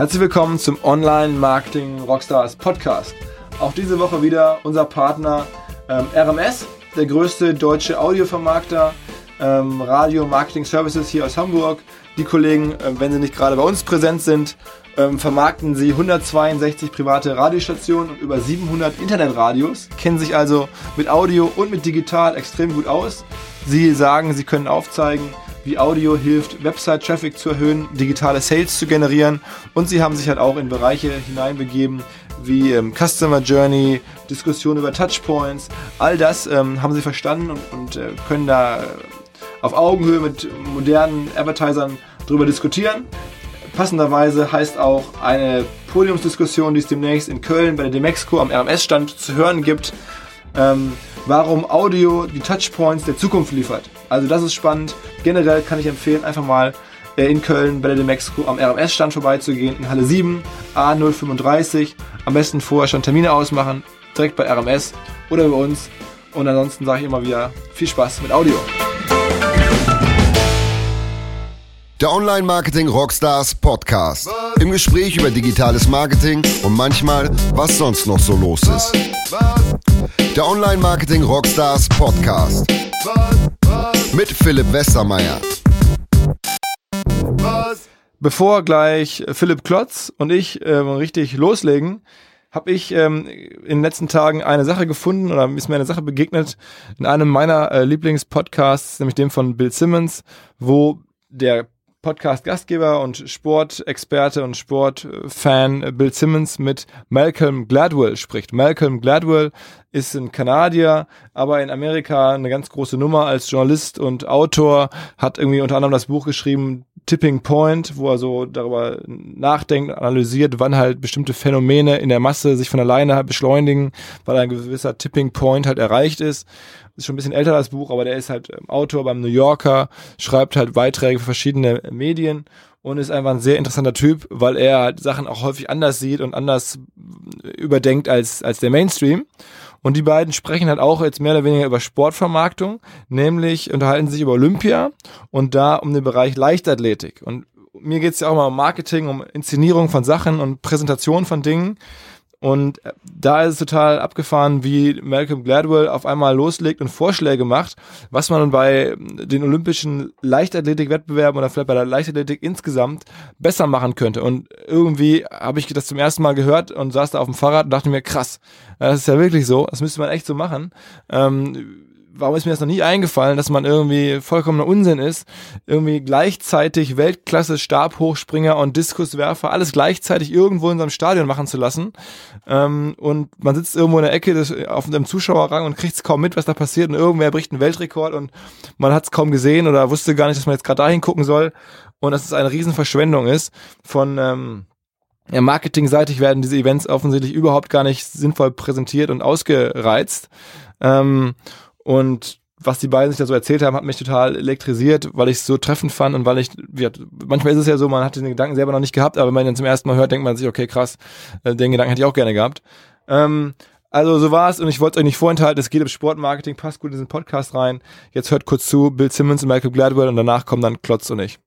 Herzlich willkommen zum Online Marketing Rockstars Podcast. Auch diese Woche wieder unser Partner ähm, RMS, der größte deutsche Audiovermarkter, ähm, Radio Marketing Services hier aus Hamburg. Die Kollegen, äh, wenn sie nicht gerade bei uns präsent sind, ähm, vermarkten sie 162 private Radiostationen und über 700 Internetradios, kennen sich also mit Audio und mit Digital extrem gut aus. Sie sagen, sie können aufzeigen, wie Audio hilft, Website-Traffic zu erhöhen, digitale Sales zu generieren und sie haben sich halt auch in Bereiche hineinbegeben wie ähm, Customer Journey, Diskussion über Touchpoints, all das ähm, haben sie verstanden und, und äh, können da äh, auf Augenhöhe mit modernen Advertisern drüber diskutieren. Passenderweise heißt auch eine Podiumsdiskussion, die es demnächst in Köln bei der Demexco am RMS-Stand zu hören gibt, ähm, warum Audio die Touchpoints der Zukunft liefert. Also das ist spannend. Generell kann ich empfehlen, einfach mal äh, in Köln bei der Demexco am RMS-Stand vorbeizugehen, in Halle 7, A035. Am besten vorher schon Termine ausmachen, direkt bei RMS oder bei uns. Und ansonsten sage ich immer wieder viel Spaß mit Audio. Der Online Marketing Rockstars Podcast. Im Gespräch über digitales Marketing und manchmal, was sonst noch so los ist. Der Online Marketing Rockstars Podcast. Mit Philipp Westermeier. Bevor gleich Philipp Klotz und ich äh, richtig loslegen, habe ich ähm, in den letzten Tagen eine Sache gefunden oder ist mir eine Sache begegnet in einem meiner äh, Lieblingspodcasts, nämlich dem von Bill Simmons, wo der Podcast-Gastgeber und Sportexperte und Sportfan Bill Simmons mit Malcolm Gladwell spricht. Malcolm Gladwell ist ein Kanadier, aber in Amerika eine ganz große Nummer als Journalist und Autor, hat irgendwie unter anderem das Buch geschrieben Tipping Point, wo er so darüber nachdenkt, analysiert, wann halt bestimmte Phänomene in der Masse sich von alleine beschleunigen, weil ein gewisser Tipping Point halt erreicht ist ist schon ein bisschen älter das Buch, aber der ist halt ähm, Autor beim New Yorker, schreibt halt Beiträge für verschiedene Medien und ist einfach ein sehr interessanter Typ, weil er halt Sachen auch häufig anders sieht und anders überdenkt als, als der Mainstream. Und die beiden sprechen halt auch jetzt mehr oder weniger über Sportvermarktung, nämlich unterhalten sich über Olympia und da um den Bereich Leichtathletik. Und mir geht's ja auch mal um Marketing, um Inszenierung von Sachen und Präsentation von Dingen. Und da ist es total abgefahren, wie Malcolm Gladwell auf einmal loslegt und Vorschläge macht, was man bei den olympischen Leichtathletik-Wettbewerben oder vielleicht bei der Leichtathletik insgesamt besser machen könnte. Und irgendwie habe ich das zum ersten Mal gehört und saß da auf dem Fahrrad und dachte mir, krass, das ist ja wirklich so, das müsste man echt so machen. Ähm, warum ist mir das noch nie eingefallen, dass man irgendwie vollkommener Unsinn ist, irgendwie gleichzeitig Weltklasse Stabhochspringer und Diskuswerfer alles gleichzeitig irgendwo in seinem Stadion machen zu lassen. Ähm, und man sitzt irgendwo in der Ecke des, auf einem Zuschauerrang und kriegt es kaum mit, was da passiert und irgendwer bricht einen Weltrekord und man hat es kaum gesehen oder wusste gar nicht, dass man jetzt gerade dahin gucken soll und dass es eine Riesenverschwendung ist von ähm, ja, marketingseitig werden diese Events offensichtlich überhaupt gar nicht sinnvoll präsentiert und ausgereizt. Ähm, und was die beiden sich da so erzählt haben, hat mich total elektrisiert, weil ich es so treffend fand und weil ich, wie, manchmal ist es ja so, man hat den Gedanken selber noch nicht gehabt, aber wenn man ihn zum ersten Mal hört, denkt man sich, okay, krass, äh, den Gedanken hätte ich auch gerne gehabt. Ähm, also so war es und ich wollte es euch nicht vorenthalten, es geht um Sportmarketing, passt gut in diesen Podcast rein. Jetzt hört kurz zu, Bill Simmons und Michael Gladwell und danach kommen dann Klotz und ich.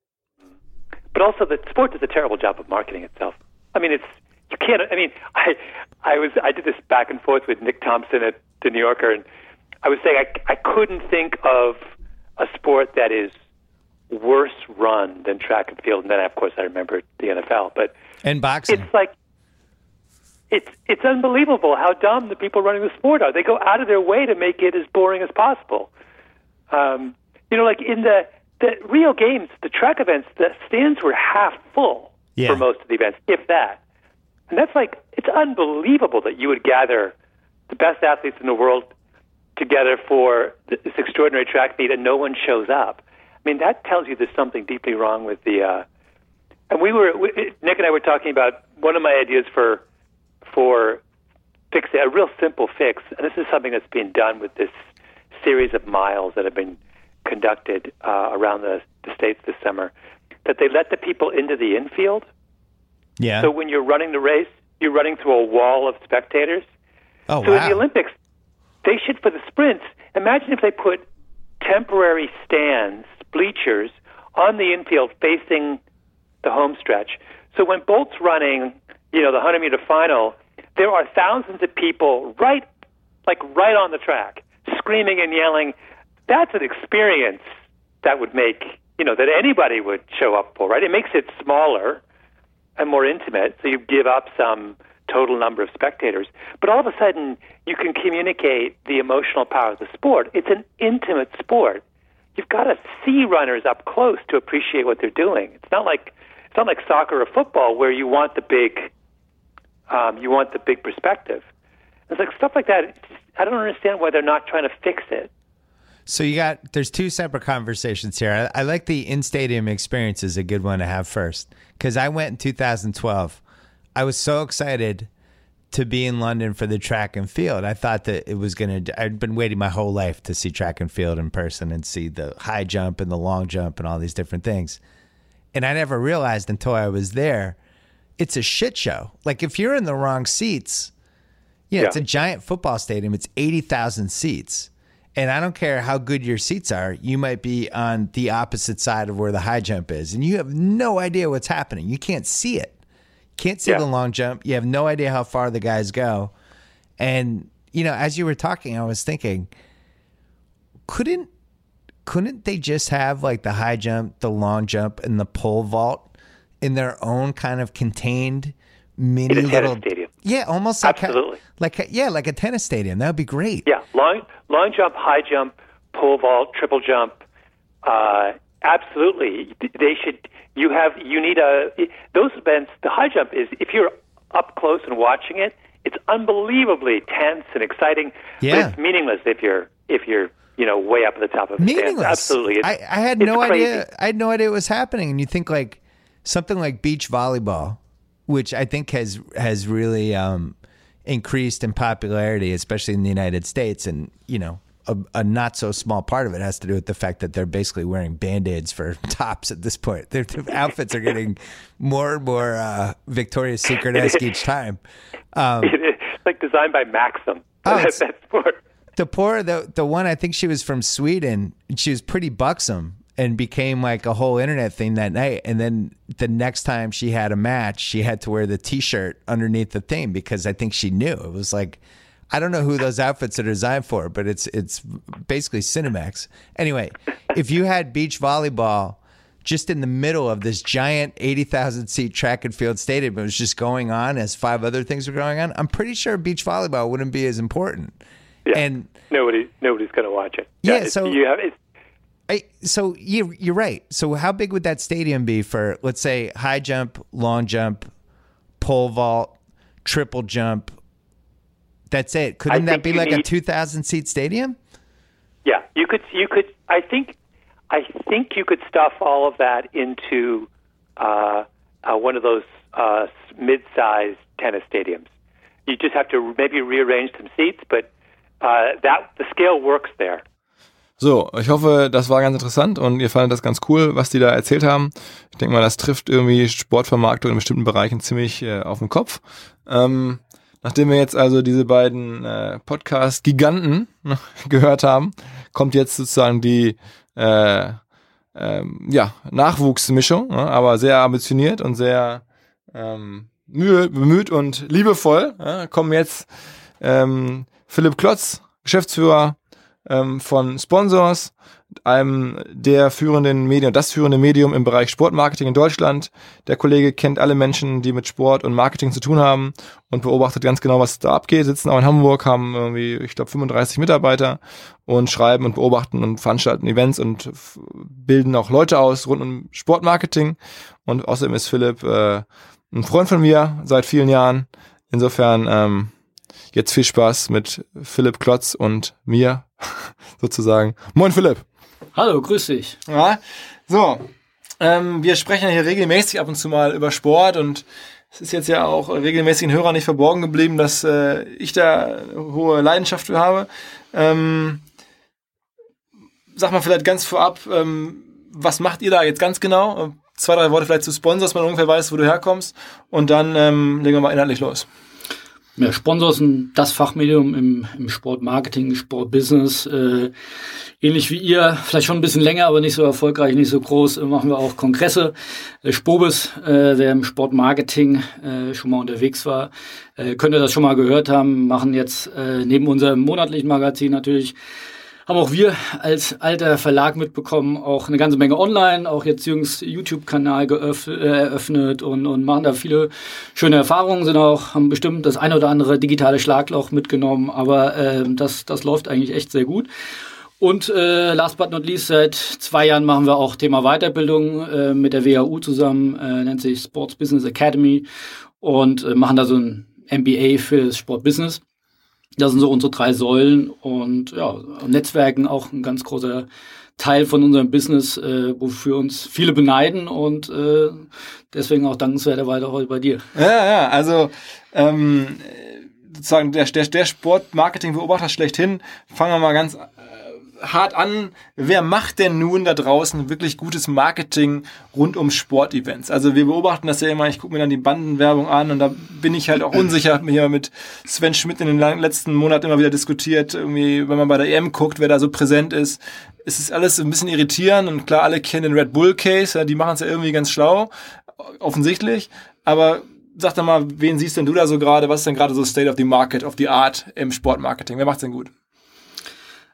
But also the sport does a terrible job of marketing itself. I mean, it's, you can't, I mean, I, I was, I did this back and forth with Nick Thompson at the New Yorker and I was saying I, I couldn't think of a sport that is worse run than track and field. And then, of course, I remember the NFL. But and boxing. It's like it's it's unbelievable how dumb the people running the sport are. They go out of their way to make it as boring as possible. Um, you know, like in the the real games, the track events, the stands were half full Yeah. for most of the events, if that. And that's like it's unbelievable that you would gather the best athletes in the world together for this extraordinary track meet and no one shows up. I mean, that tells you there's something deeply wrong with the. Uh, and we were we, Nick and I were talking about one of my ideas for for fixing a real simple fix, and this is something that's being done with this series of miles that have been conducted uh, around the, the states this summer. That they let the people into the infield. Yeah. So when you're running the race, you're running through a wall of spectators. oh So wow. in the Olympics, they should for the sprints. Imagine if they put temporary stands, bleachers on the infield facing the home stretch, So when Bolt's running, you know, the 100 meter final, there are thousands of people right, like right on the track, screaming and yelling. That's an experience that would make, you know, that anybody would show up for, right? It makes it smaller and more intimate, so you give up some total number of spectators. But all of a sudden, you can communicate the emotional power of the sport. It's an intimate sport. You've got to see runners up close to appreciate what they're doing. It's not like it's not like soccer or football where you want the big, um, you want the big perspective. It's like stuff like that. I don't understand why they're not trying to fix it. So you got there's two separate conversations here. I, I like the in stadium experience is a good one to have first because I went in 2012. I was so excited to be in London for the track and field. I thought that it was going to, I'd been waiting my whole life to see track and field in person and see the high jump and the long jump and all these different things. And I never realized until I was there, it's a shit show. Like if you're in the wrong seats, yeah, yeah. it's a giant football stadium, it's 80,000 seats. And I don't care how good your seats are, you might be on the opposite side of where the high jump is, and you have no idea what's happening. You can't see it. Can't see yeah. the long jump. You have no idea how far the guys go. And you know, as you were talking, I was thinking, couldn't couldn't they just have like the high jump, the long jump, and the pole vault in their own kind of contained mini little stadium? Yeah, almost like absolutely a, like yeah, like a tennis stadium. That would be great. Yeah, long long jump, high jump, pole vault, triple jump. Uh, absolutely, they should you have you need a those events. The high jump is if you're up close and watching it, it's unbelievably tense and exciting. Yeah. But it's meaningless if you're if you're you know way up at the top of the meaningless. Stands. Absolutely, it's, I, I had no crazy. idea. I had no idea what was happening. And you think like something like beach volleyball, which I think has has really um, increased in popularity, especially in the United States, and you know a, a, not so small part of it has to do with the fact that they're basically wearing band-aids for tops at this point. Their, their outfits are getting more and more uh, Victoria's Secret-esque each time. Um, it's like designed by Maxim. Oh, that's the poor the the one I think she was from Sweden. She was pretty buxom and became like a whole internet thing that night. And then the next time she had a match, she had to wear the T-shirt underneath the thing because I think she knew it was like I don't know who those outfits are designed for, but it's it's basically Cinemax. Anyway, if you had beach volleyball just in the middle of this giant 80,000 seat track and field stadium, it was just going on as five other things were going on. I'm pretty sure beach volleyball wouldn't be as important. Yeah. And nobody nobody's going to watch it. Yeah, yeah so you have it's, I, so you, you're right. So how big would that stadium be for, let's say, high jump, long jump, pole vault, triple jump, that's it. Couldn't that be like need, a 2,000 seat stadium? Yeah, you could. You could. I think. I think you could stuff all of that into uh, uh, one of those uh, mid-sized tennis stadiums. You just have to maybe rearrange some seats, but uh, that the scale works there. So, ich hoffe, das war ganz interessant und ihr fandet das ganz cool, was die da erzählt haben. Ich denke mal, das trifft irgendwie Sportvermarktung in bestimmten Bereichen ziemlich äh, auf den Kopf. Ähm, Nachdem wir jetzt also diese beiden äh, Podcast-Giganten gehört haben, kommt jetzt sozusagen die äh, ähm, ja, Nachwuchsmischung, ne, aber sehr ambitioniert und sehr ähm, mühe, bemüht und liebevoll. Ja, kommen jetzt ähm, Philipp Klotz, Geschäftsführer ähm, von Sponsors, einem der führenden Medien, das führende Medium im Bereich Sportmarketing in Deutschland. Der Kollege kennt alle Menschen, die mit Sport und Marketing zu tun haben und beobachtet ganz genau, was da abgeht. Sitzen auch in Hamburg, haben irgendwie, ich glaube, 35 Mitarbeiter und schreiben und beobachten und veranstalten Events und bilden auch Leute aus rund um Sportmarketing. Und außerdem ist Philipp äh, ein Freund von mir seit vielen Jahren. Insofern ähm, jetzt viel Spaß mit Philipp Klotz und mir sozusagen. Moin Philipp. Hallo, grüß dich. Ja, so. Ähm, wir sprechen ja hier regelmäßig ab und zu mal über Sport und es ist jetzt ja auch regelmäßigen Hörern nicht verborgen geblieben, dass äh, ich da hohe Leidenschaft für habe. Ähm, sag mal vielleicht ganz vorab, ähm, was macht ihr da jetzt ganz genau? Zwei, drei Worte vielleicht zu Sponsors, man ungefähr weiß, wo du herkommst und dann ähm, legen wir mal inhaltlich los. Ja, Sponsor sind das Fachmedium im, im Sportmarketing, Sportbusiness. Äh, ähnlich wie ihr, vielleicht schon ein bisschen länger, aber nicht so erfolgreich, nicht so groß, äh, machen wir auch Kongresse. Äh, Spobis, äh, wer im Sportmarketing äh, schon mal unterwegs war, äh, könnte das schon mal gehört haben, machen jetzt äh, neben unserem monatlichen Magazin natürlich haben auch wir als alter Verlag mitbekommen, auch eine ganze Menge online, auch jetzt jüngst YouTube-Kanal äh, eröffnet und, und machen da viele schöne Erfahrungen, sind auch, haben bestimmt das eine oder andere digitale Schlagloch mitgenommen, aber äh, das, das läuft eigentlich echt sehr gut. Und äh, last but not least, seit zwei Jahren machen wir auch Thema Weiterbildung äh, mit der WHU zusammen, äh, nennt sich Sports Business Academy und äh, machen da so ein MBA für das Sportbusiness. Das sind so unsere drei Säulen und ja, Netzwerken auch ein ganz großer Teil von unserem Business, äh, wofür uns viele beneiden und äh, deswegen auch dankenswerterweise heute bei dir. Ja, ja, also ähm, sozusagen der, der, der Sportmarketing-Beobachter schlechthin, fangen wir mal ganz hart an, wer macht denn nun da draußen wirklich gutes Marketing rund um Sportevents? Also wir beobachten das ja immer, ich gucke mir dann die Bandenwerbung an und da bin ich halt auch unsicher, habe mir mit Sven Schmidt in den letzten Monaten immer wieder diskutiert, irgendwie, wenn man bei der EM guckt, wer da so präsent ist, es ist alles ein bisschen irritierend und klar, alle kennen den Red Bull Case, die machen es ja irgendwie ganz schlau, offensichtlich, aber sag doch mal, wen siehst denn du da so gerade? Was ist denn gerade so State of the Market, of the Art im Sportmarketing? Wer macht's denn gut?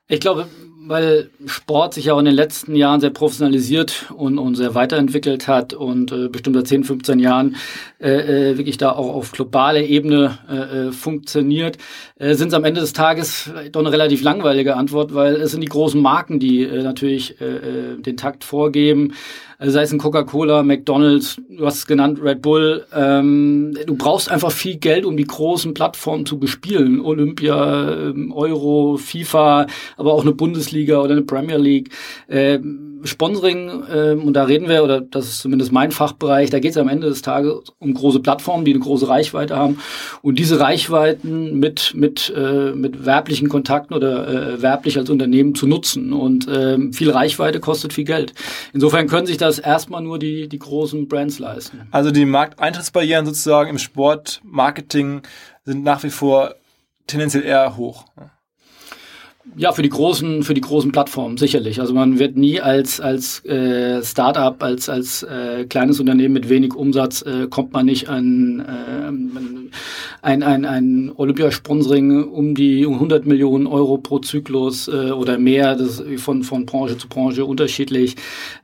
Ich glaube, weil Sport sich ja auch in den letzten Jahren sehr professionalisiert und, und sehr weiterentwickelt hat und äh, bestimmt seit 10, 15 Jahren äh, äh, wirklich da auch auf globaler Ebene äh, äh, funktioniert, äh, sind es am Ende des Tages doch eine relativ langweilige Antwort, weil es sind die großen Marken, die äh, natürlich äh, äh den Takt vorgeben. Also sei es ein Coca-Cola, McDonald's, du hast es genannt, Red Bull. Ähm, du brauchst einfach viel Geld, um die großen Plattformen zu bespielen. Olympia, ähm, Euro, FIFA, aber auch eine Bundesliga oder eine Premier League. Ähm, Sponsoring, ähm, und da reden wir, oder das ist zumindest mein Fachbereich, da geht es am Ende des Tages um große Plattformen, die eine große Reichweite haben. Und diese Reichweiten mit, mit, äh, mit werblichen Kontakten oder äh, werblich als Unternehmen zu nutzen. Und ähm, viel Reichweite kostet viel Geld. Insofern können sich das erstmal nur die, die großen Brands leisten. Also die Markteintrittsbarrieren sozusagen im Sportmarketing sind nach wie vor tendenziell eher hoch. Ja, für die großen, für die großen Plattformen sicherlich. Also man wird nie als als äh, Startup, als als äh, kleines Unternehmen mit wenig Umsatz äh, kommt man nicht an äh, ein ein ein Olympiasponsoring um die 100 Millionen Euro pro Zyklus äh, oder mehr. Das ist von von Branche zu Branche unterschiedlich.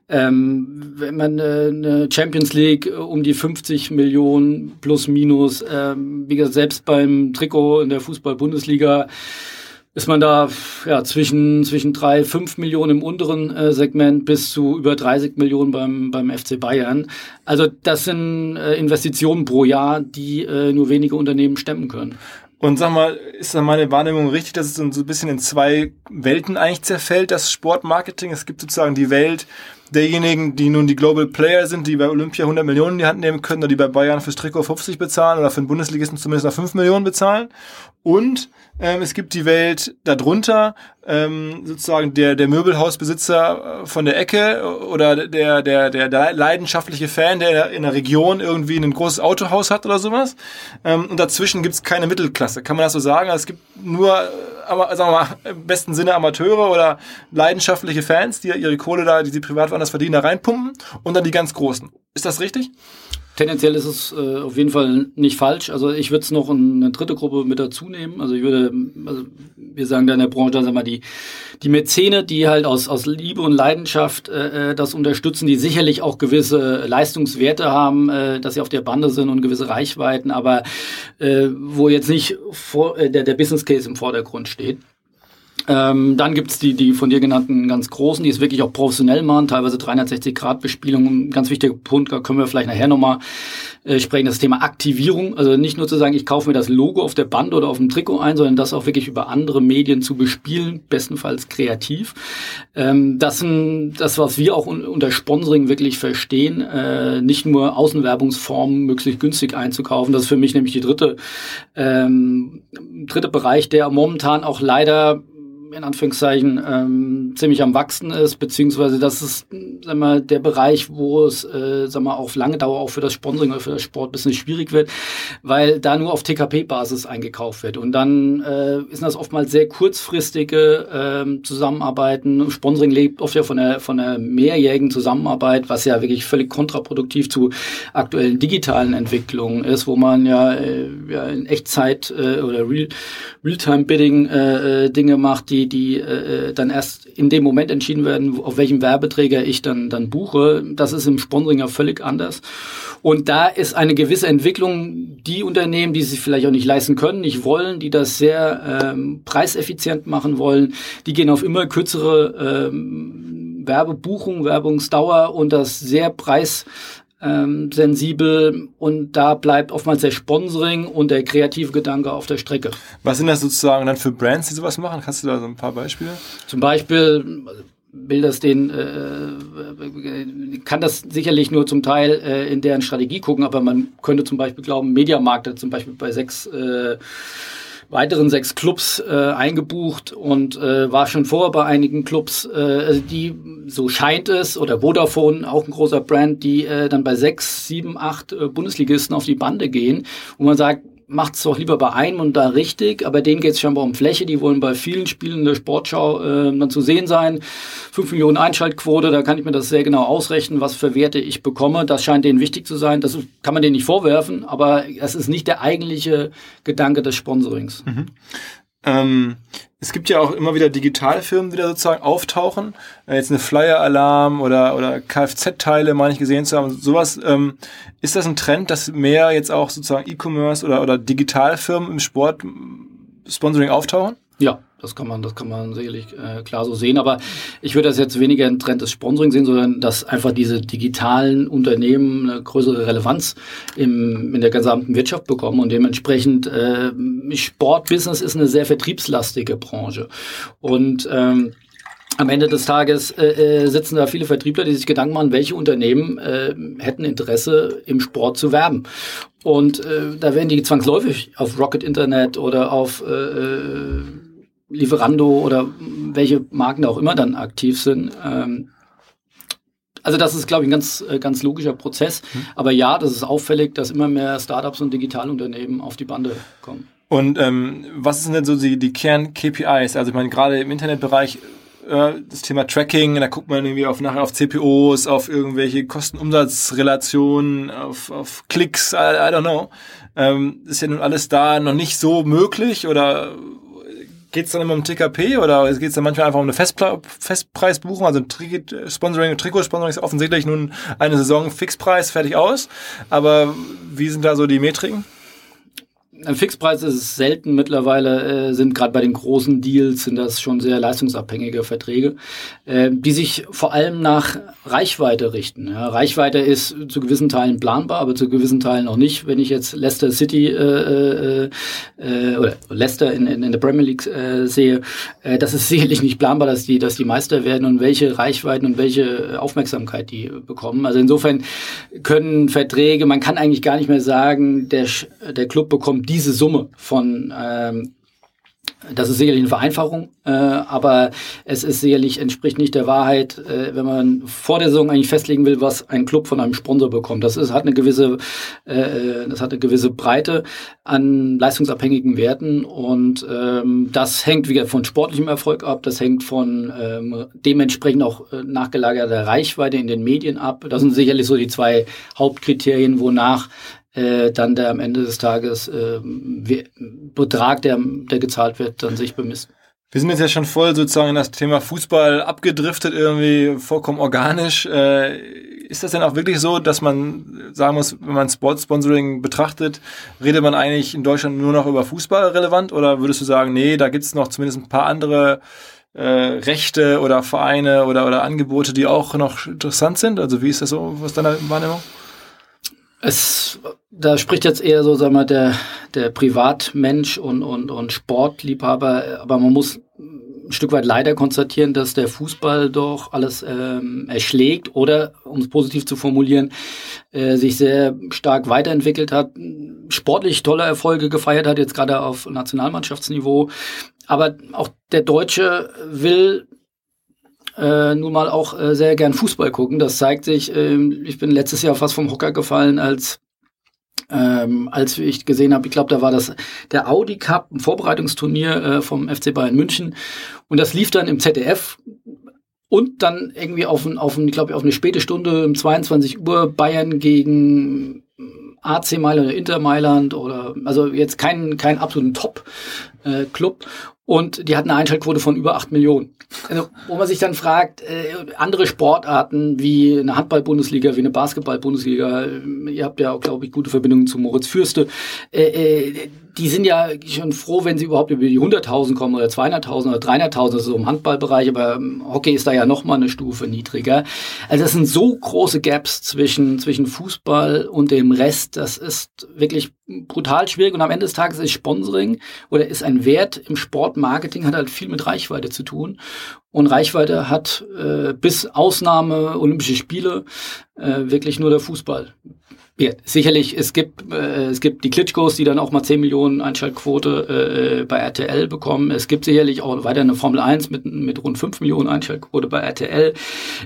Ähm, wenn man äh, eine Champions League um die 50 Millionen plus minus, ähm, wie gesagt, selbst beim Trikot in der Fußball-Bundesliga ist man da ja, zwischen, zwischen drei, fünf Millionen im unteren äh, Segment bis zu über 30 Millionen beim, beim FC Bayern. Also das sind äh, Investitionen pro Jahr, die äh, nur wenige Unternehmen stemmen können. Und sag mal, ist dann meine Wahrnehmung richtig, dass es so ein bisschen in zwei Welten eigentlich zerfällt, das Sportmarketing? Es gibt sozusagen die Welt derjenigen, die nun die Global Player sind, die bei Olympia 100 Millionen in die Hand nehmen können oder die bei Bayern fürs Trikot 50 bezahlen oder für den Bundesligisten zumindest noch 5 Millionen bezahlen. Und ähm, es gibt die Welt darunter, ähm, sozusagen der, der Möbelhausbesitzer äh, von der Ecke oder der, der, der, leidenschaftliche Fan, der in der Region irgendwie ein großes Autohaus hat oder sowas. Ähm, und dazwischen gibt's keine Mittelklasse. Kann man das so sagen? Also es gibt nur, äh, sagen wir mal, im besten Sinne Amateure oder leidenschaftliche Fans, die ihre Kohle da, die sie privat woanders verdienen, da reinpumpen und dann die ganz Großen. Ist das richtig? Tendenziell ist es äh, auf jeden Fall nicht falsch. Also ich würde es noch in eine dritte Gruppe mit dazu nehmen. Also ich würde, also wir sagen da in der Branche, sagen wir die, die Mäzene, die halt aus, aus Liebe und Leidenschaft äh, äh, das unterstützen, die sicherlich auch gewisse Leistungswerte haben, äh, dass sie auf der Bande sind und gewisse Reichweiten, aber äh, wo jetzt nicht vor, äh, der, der Business Case im Vordergrund steht. Ähm, dann gibt's die, die von dir genannten ganz großen, die es wirklich auch professionell machen, teilweise 360-Grad-Bespielung. Ein ganz wichtiger Punkt, da können wir vielleicht nachher nochmal äh, sprechen, das Thema Aktivierung. Also nicht nur zu sagen, ich kaufe mir das Logo auf der Band oder auf dem Trikot ein, sondern das auch wirklich über andere Medien zu bespielen, bestenfalls kreativ. Ähm, das sind das, was wir auch un unter Sponsoring wirklich verstehen, äh, nicht nur Außenwerbungsformen möglichst günstig einzukaufen. Das ist für mich nämlich die dritte, ähm, dritte Bereich, der momentan auch leider in Anführungszeichen ähm, ziemlich am wachsen ist, beziehungsweise das ist sag mal, der Bereich, wo es äh, sag mal, auf lange Dauer auch für das Sponsoring oder für das Sportbusiness schwierig wird, weil da nur auf TKP-Basis eingekauft wird. Und dann äh, ist das oftmals sehr kurzfristige ähm, Zusammenarbeiten. Sponsoring lebt oft ja von der, von der mehrjährigen Zusammenarbeit, was ja wirklich völlig kontraproduktiv zu aktuellen digitalen Entwicklungen ist, wo man ja, äh, ja in Echtzeit äh, oder Real, Realtime-Bidding äh, äh, Dinge macht, die, die äh, dann erst in dem Moment entschieden werden, auf welchem Werbeträger ich dann, dann buche. Das ist im Sponsoring ja völlig anders. Und da ist eine gewisse Entwicklung, die Unternehmen, die sich vielleicht auch nicht leisten können, nicht wollen, die das sehr ähm, preiseffizient machen wollen, die gehen auf immer kürzere ähm, Werbebuchung, Werbungsdauer und das sehr preis ähm, sensibel und da bleibt oftmals der Sponsoring und der kreative Gedanke auf der Strecke. Was sind das sozusagen dann für Brands, die sowas machen? Hast du da so ein paar Beispiele? Zum Beispiel will das den, äh, kann das sicherlich nur zum Teil äh, in deren Strategie gucken, aber man könnte zum Beispiel glauben, Mediamarkt hat zum Beispiel bei sechs äh, weiteren sechs Clubs äh, eingebucht und äh, war schon vorher bei einigen Clubs, äh, also die, so scheint es, oder Vodafone, auch ein großer Brand, die äh, dann bei sechs, sieben, acht äh, Bundesligisten auf die Bande gehen, wo man sagt, macht es doch lieber bei einem und da richtig, aber denen geht es scheinbar um Fläche, die wollen bei vielen Spielen der Sportschau äh, dann zu sehen sein. Fünf Millionen Einschaltquote, da kann ich mir das sehr genau ausrechnen, was für Werte ich bekomme. Das scheint denen wichtig zu sein. Das kann man denen nicht vorwerfen, aber es ist nicht der eigentliche Gedanke des Sponsorings. Mhm. Ähm, es gibt ja auch immer wieder Digitalfirmen, die da sozusagen auftauchen. Äh, jetzt eine Flyer-Alarm oder, oder Kfz-Teile, meine ich gesehen zu haben. Sowas, ähm, ist das ein Trend, dass mehr jetzt auch sozusagen E-Commerce oder, oder Digitalfirmen im Sport Sponsoring auftauchen? Ja, das kann man, das kann man sicherlich äh, klar so sehen. Aber ich würde das jetzt weniger ein Trend des Sponsoring sehen, sondern dass einfach diese digitalen Unternehmen eine größere Relevanz im, in der gesamten Wirtschaft bekommen und dementsprechend äh, Sportbusiness ist eine sehr vertriebslastige Branche und ähm, am Ende des Tages äh, äh, sitzen da viele Vertriebler, die sich Gedanken machen, welche Unternehmen äh, hätten Interesse im Sport zu werben. Und äh, da werden die zwangsläufig auf Rocket Internet oder auf äh, äh Lieferando oder welche Marken auch immer dann aktiv sind. Ähm, also das ist, glaube ich, ein ganz, äh, ganz logischer Prozess. Mhm. Aber ja, das ist auffällig, dass immer mehr Startups und Digitalunternehmen auf die Bande kommen. Und ähm, was sind denn so die, die Kern-KPIs? Also ich meine, gerade im Internetbereich äh, das Thema Tracking, da guckt man irgendwie auf nachher auf CPOs, auf irgendwelche Kosten-Umsatz-Relationen, auf, auf Klicks, I, I don't know. Ähm, ist ja nun alles da noch nicht so möglich oder geht es dann immer um TKP oder geht es dann manchmal einfach um eine Festpre Festpreisbuchung? Also Sponsoring, Trikotsponsoring ist offensichtlich nun eine Saison Fixpreis, fertig aus. Aber wie sind da so die Metriken? Ein Fixpreis ist es selten mittlerweile, äh, sind gerade bei den großen Deals, sind das schon sehr leistungsabhängige Verträge, äh, die sich vor allem nach Reichweite richten. Ja, Reichweite ist zu gewissen Teilen planbar, aber zu gewissen Teilen auch nicht. Wenn ich jetzt Leicester City äh, äh, äh, oder Leicester in, in, in der Premier League äh, sehe, äh, das ist sicherlich nicht planbar, dass die, dass die Meister werden und welche Reichweiten und welche Aufmerksamkeit die bekommen. Also insofern können Verträge, man kann eigentlich gar nicht mehr sagen, der, der Club bekommt diese Summe von ähm, das ist sicherlich eine Vereinfachung, äh, aber es ist sicherlich entspricht nicht der Wahrheit, äh, wenn man vor der Saison eigentlich festlegen will, was ein Club von einem Sponsor bekommt. Das ist, hat eine gewisse, äh, das hat eine gewisse Breite an leistungsabhängigen Werten und ähm, das hängt wieder von sportlichem Erfolg ab, das hängt von ähm, dementsprechend auch äh, nachgelagerter Reichweite in den Medien ab. Das sind sicherlich so die zwei Hauptkriterien, wonach äh, dann der am Ende des Tages äh, Betrag, der, der gezahlt wird, dann sich bemisst. Wir sind jetzt ja schon voll sozusagen in das Thema Fußball abgedriftet, irgendwie vollkommen organisch. Äh, ist das denn auch wirklich so, dass man sagen muss, wenn man Sportsponsoring betrachtet, redet man eigentlich in Deutschland nur noch über Fußball relevant? Oder würdest du sagen, nee, da gibt es noch zumindest ein paar andere äh, Rechte oder Vereine oder, oder Angebote, die auch noch interessant sind? Also wie ist das so aus deiner Wahrnehmung? Es, da spricht jetzt eher so, sagen wir, der, der Privatmensch und, und, und Sportliebhaber, aber man muss ein Stück weit leider konstatieren, dass der Fußball doch alles ähm, erschlägt oder, um es positiv zu formulieren, äh, sich sehr stark weiterentwickelt hat, sportlich tolle Erfolge gefeiert hat, jetzt gerade auf Nationalmannschaftsniveau. Aber auch der Deutsche will äh, nun mal auch äh, sehr gern Fußball gucken. Das zeigt sich, äh, ich bin letztes Jahr fast vom Hocker gefallen, als ähm, als ich gesehen habe, ich glaube, da war das der Audi Cup, ein Vorbereitungsturnier äh, vom FC Bayern München. Und das lief dann im ZDF und dann irgendwie auf, auf, ich glaube, auf eine späte Stunde um 22 Uhr Bayern gegen AC Mailand oder Inter Mailand oder also jetzt kein kein absoluten Top äh, und die hatten eine Einschaltquote von über acht Millionen. Also, wo man sich dann fragt, äh, andere Sportarten wie eine Handball-Bundesliga, wie eine Basketball-Bundesliga, ihr habt ja auch, glaube ich, gute Verbindungen zu Moritz Fürste, äh, äh, die sind ja schon froh, wenn sie überhaupt über die 100.000 kommen oder 200.000 oder 300.000, also im Handballbereich, aber Hockey ist da ja noch mal eine Stufe niedriger. Also es sind so große Gaps zwischen, zwischen Fußball und dem Rest, das ist wirklich brutal schwierig und am Ende des Tages ist Sponsoring oder ist ein Wert im Sportmarketing, hat halt viel mit Reichweite zu tun und Reichweite hat äh, bis Ausnahme Olympische Spiele äh, wirklich nur der Fußball. Ja, sicherlich, es gibt, äh, es gibt die Klitschkos, die dann auch mal 10 Millionen Einschaltquote äh, bei RTL bekommen. Es gibt sicherlich auch weiter eine Formel 1 mit, mit rund 5 Millionen Einschaltquote bei RTL.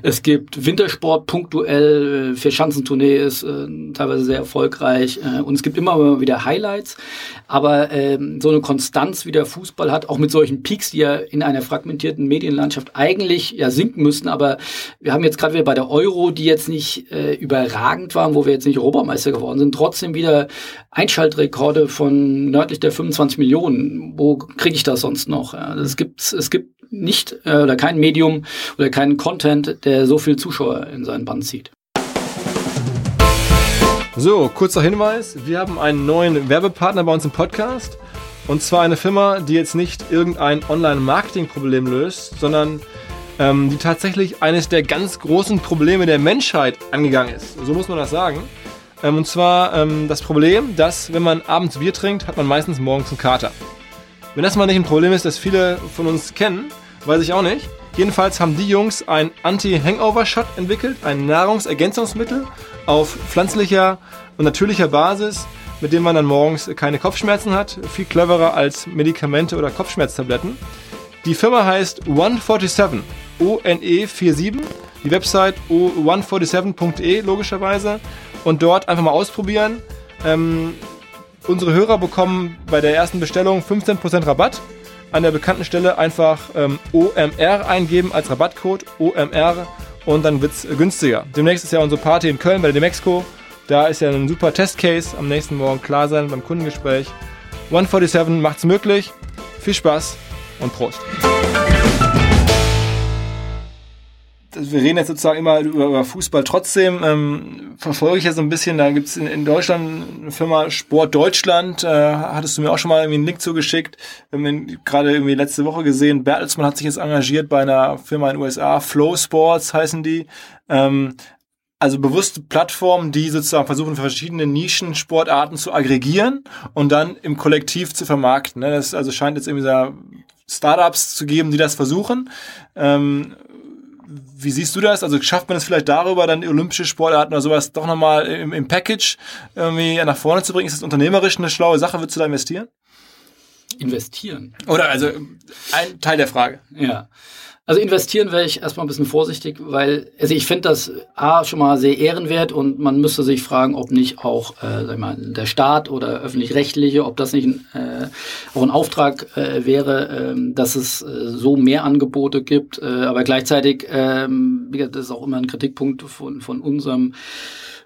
Es gibt Wintersport punktuell, äh, für Schanzentournee ist äh, teilweise sehr erfolgreich. Äh, und es gibt immer wieder Highlights. Aber äh, so eine Konstanz wie der Fußball hat, auch mit solchen Peaks, die ja in einer fragmentierten Medienlandschaft eigentlich ja sinken müssten. Aber wir haben jetzt gerade wieder bei der Euro, die jetzt nicht äh, überragend waren, wo wir jetzt nicht Robert Europameister geworden sind, trotzdem wieder Einschaltrekorde von nördlich der 25 Millionen. Wo kriege ich das sonst noch? Es gibt es gibt nicht äh, oder kein Medium oder keinen Content, der so viel Zuschauer in seinen Band zieht. So, kurzer Hinweis. Wir haben einen neuen Werbepartner bei uns im Podcast. Und zwar eine Firma, die jetzt nicht irgendein Online-Marketing-Problem löst, sondern ähm, die tatsächlich eines der ganz großen Probleme der Menschheit angegangen ist. So muss man das sagen. Ähm, und zwar ähm, das Problem, dass wenn man abends Bier trinkt, hat man meistens morgens einen Kater. Wenn das mal nicht ein Problem ist, das viele von uns kennen, weiß ich auch nicht. Jedenfalls haben die Jungs ein Anti-Hangover-Shot entwickelt, ein Nahrungsergänzungsmittel auf pflanzlicher und natürlicher Basis, mit dem man dann morgens keine Kopfschmerzen hat. Viel cleverer als Medikamente oder Kopfschmerztabletten. Die Firma heißt One47, O-N-E-47. Die Website o147.de logischerweise und dort einfach mal ausprobieren. Ähm, unsere Hörer bekommen bei der ersten Bestellung 15% Rabatt. An der bekannten Stelle einfach ähm, OMR eingeben als Rabattcode OMR und dann wird es günstiger. Demnächst ist ja unsere Party in Köln bei der Demexco. Da ist ja ein super Testcase am nächsten Morgen klar sein beim Kundengespräch. 147 macht's möglich. Viel Spaß und Prost wir reden jetzt sozusagen immer über, über Fußball. Trotzdem ähm, verfolge ich ja so ein bisschen, da gibt's in, in Deutschland eine Firma Sport Deutschland, äh, hattest du mir auch schon mal irgendwie einen Link zugeschickt. Haben gerade irgendwie letzte Woche gesehen, Bertelsmann hat sich jetzt engagiert bei einer Firma in den USA, Flow Sports heißen die. Ähm, also bewusste Plattformen, die sozusagen versuchen, verschiedene Nischen-Sportarten zu aggregieren und dann im Kollektiv zu vermarkten. Ne? Das also scheint jetzt irgendwie so Startups zu geben, die das versuchen. Ähm, wie siehst du das? Also schafft man es vielleicht darüber, dann olympische Sportarten oder sowas doch nochmal im, im Package irgendwie nach vorne zu bringen? Ist das unternehmerisch eine schlaue Sache? Würdest du da investieren? Investieren? Oder also ein Teil der Frage. Ja. Also investieren wäre ich erstmal ein bisschen vorsichtig, weil also ich finde das A schon mal sehr ehrenwert und man müsste sich fragen, ob nicht auch äh, sag mal, der Staat oder öffentlich-rechtliche, ob das nicht äh, auch ein Auftrag äh, wäre, äh, dass es äh, so mehr Angebote gibt. Äh, aber gleichzeitig, äh, das ist auch immer ein Kritikpunkt von, von unserem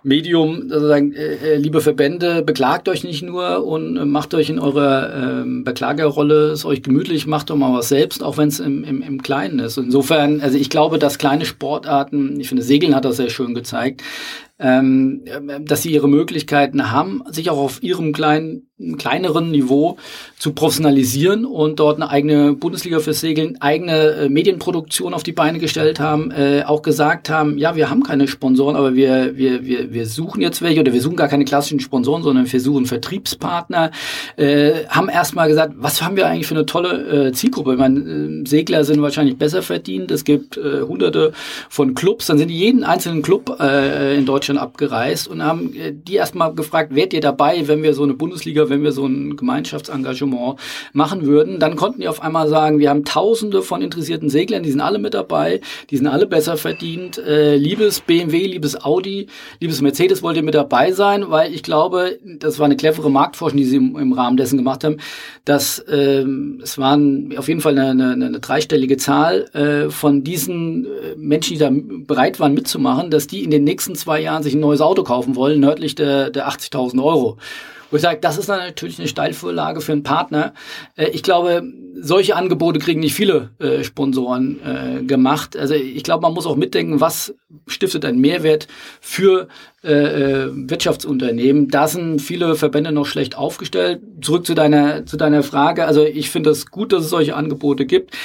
Medium, sozusagen, äh, äh, liebe Verbände, beklagt euch nicht nur und äh, macht euch in eurer äh, Beklagerrolle es euch gemütlich, macht doch mal was selbst, auch wenn es im, im, im Kleinen ist. Insofern, also ich glaube, dass kleine Sportarten, ich finde, Segeln hat das sehr schön gezeigt, ähm, dass sie ihre Möglichkeiten haben, sich auch auf ihrem kleinen, kleineren Niveau zu professionalisieren und dort eine eigene Bundesliga fürs Segeln, eigene äh, Medienproduktion auf die Beine gestellt haben, äh, auch gesagt haben, ja, wir haben keine Sponsoren, aber wir, wir, wir, wir suchen jetzt welche oder wir suchen gar keine klassischen Sponsoren, sondern wir suchen Vertriebspartner, äh, haben erstmal gesagt, was haben wir eigentlich für eine tolle äh, Zielgruppe? Ich meine, äh, Segler sind wahrscheinlich besser verdient, es gibt äh, hunderte von Clubs, dann sind jeden einzelnen Club äh, in Deutschland Deutschland abgereist und haben äh, die erstmal gefragt, wärt ihr dabei, wenn wir so eine Bundesliga, wenn wir so ein Gemeinschaftsengagement machen würden? Dann konnten die auf einmal sagen, wir haben tausende von interessierten Seglern, die sind alle mit dabei, die sind alle besser verdient. Äh, liebes BMW, liebes Audi, liebes Mercedes, wollt ihr mit dabei sein? Weil ich glaube, das war eine clevere Marktforschung, die sie im, im Rahmen dessen gemacht haben, dass ähm, es waren auf jeden Fall eine, eine, eine dreistellige Zahl äh, von diesen äh, Menschen, die da bereit waren mitzumachen, dass die in den nächsten zwei Jahren sich ein neues Auto kaufen wollen, nördlich der, der 80.000 Euro. Wo ich sage, das ist natürlich eine Steilvorlage für einen Partner. Äh, ich glaube, solche Angebote kriegen nicht viele äh, Sponsoren äh, gemacht. Also ich glaube, man muss auch mitdenken, was stiftet einen Mehrwert für Wirtschaftsunternehmen. Da sind viele Verbände noch schlecht aufgestellt. Zurück zu deiner zu deiner Frage. Also ich finde es gut, dass es solche Angebote gibt.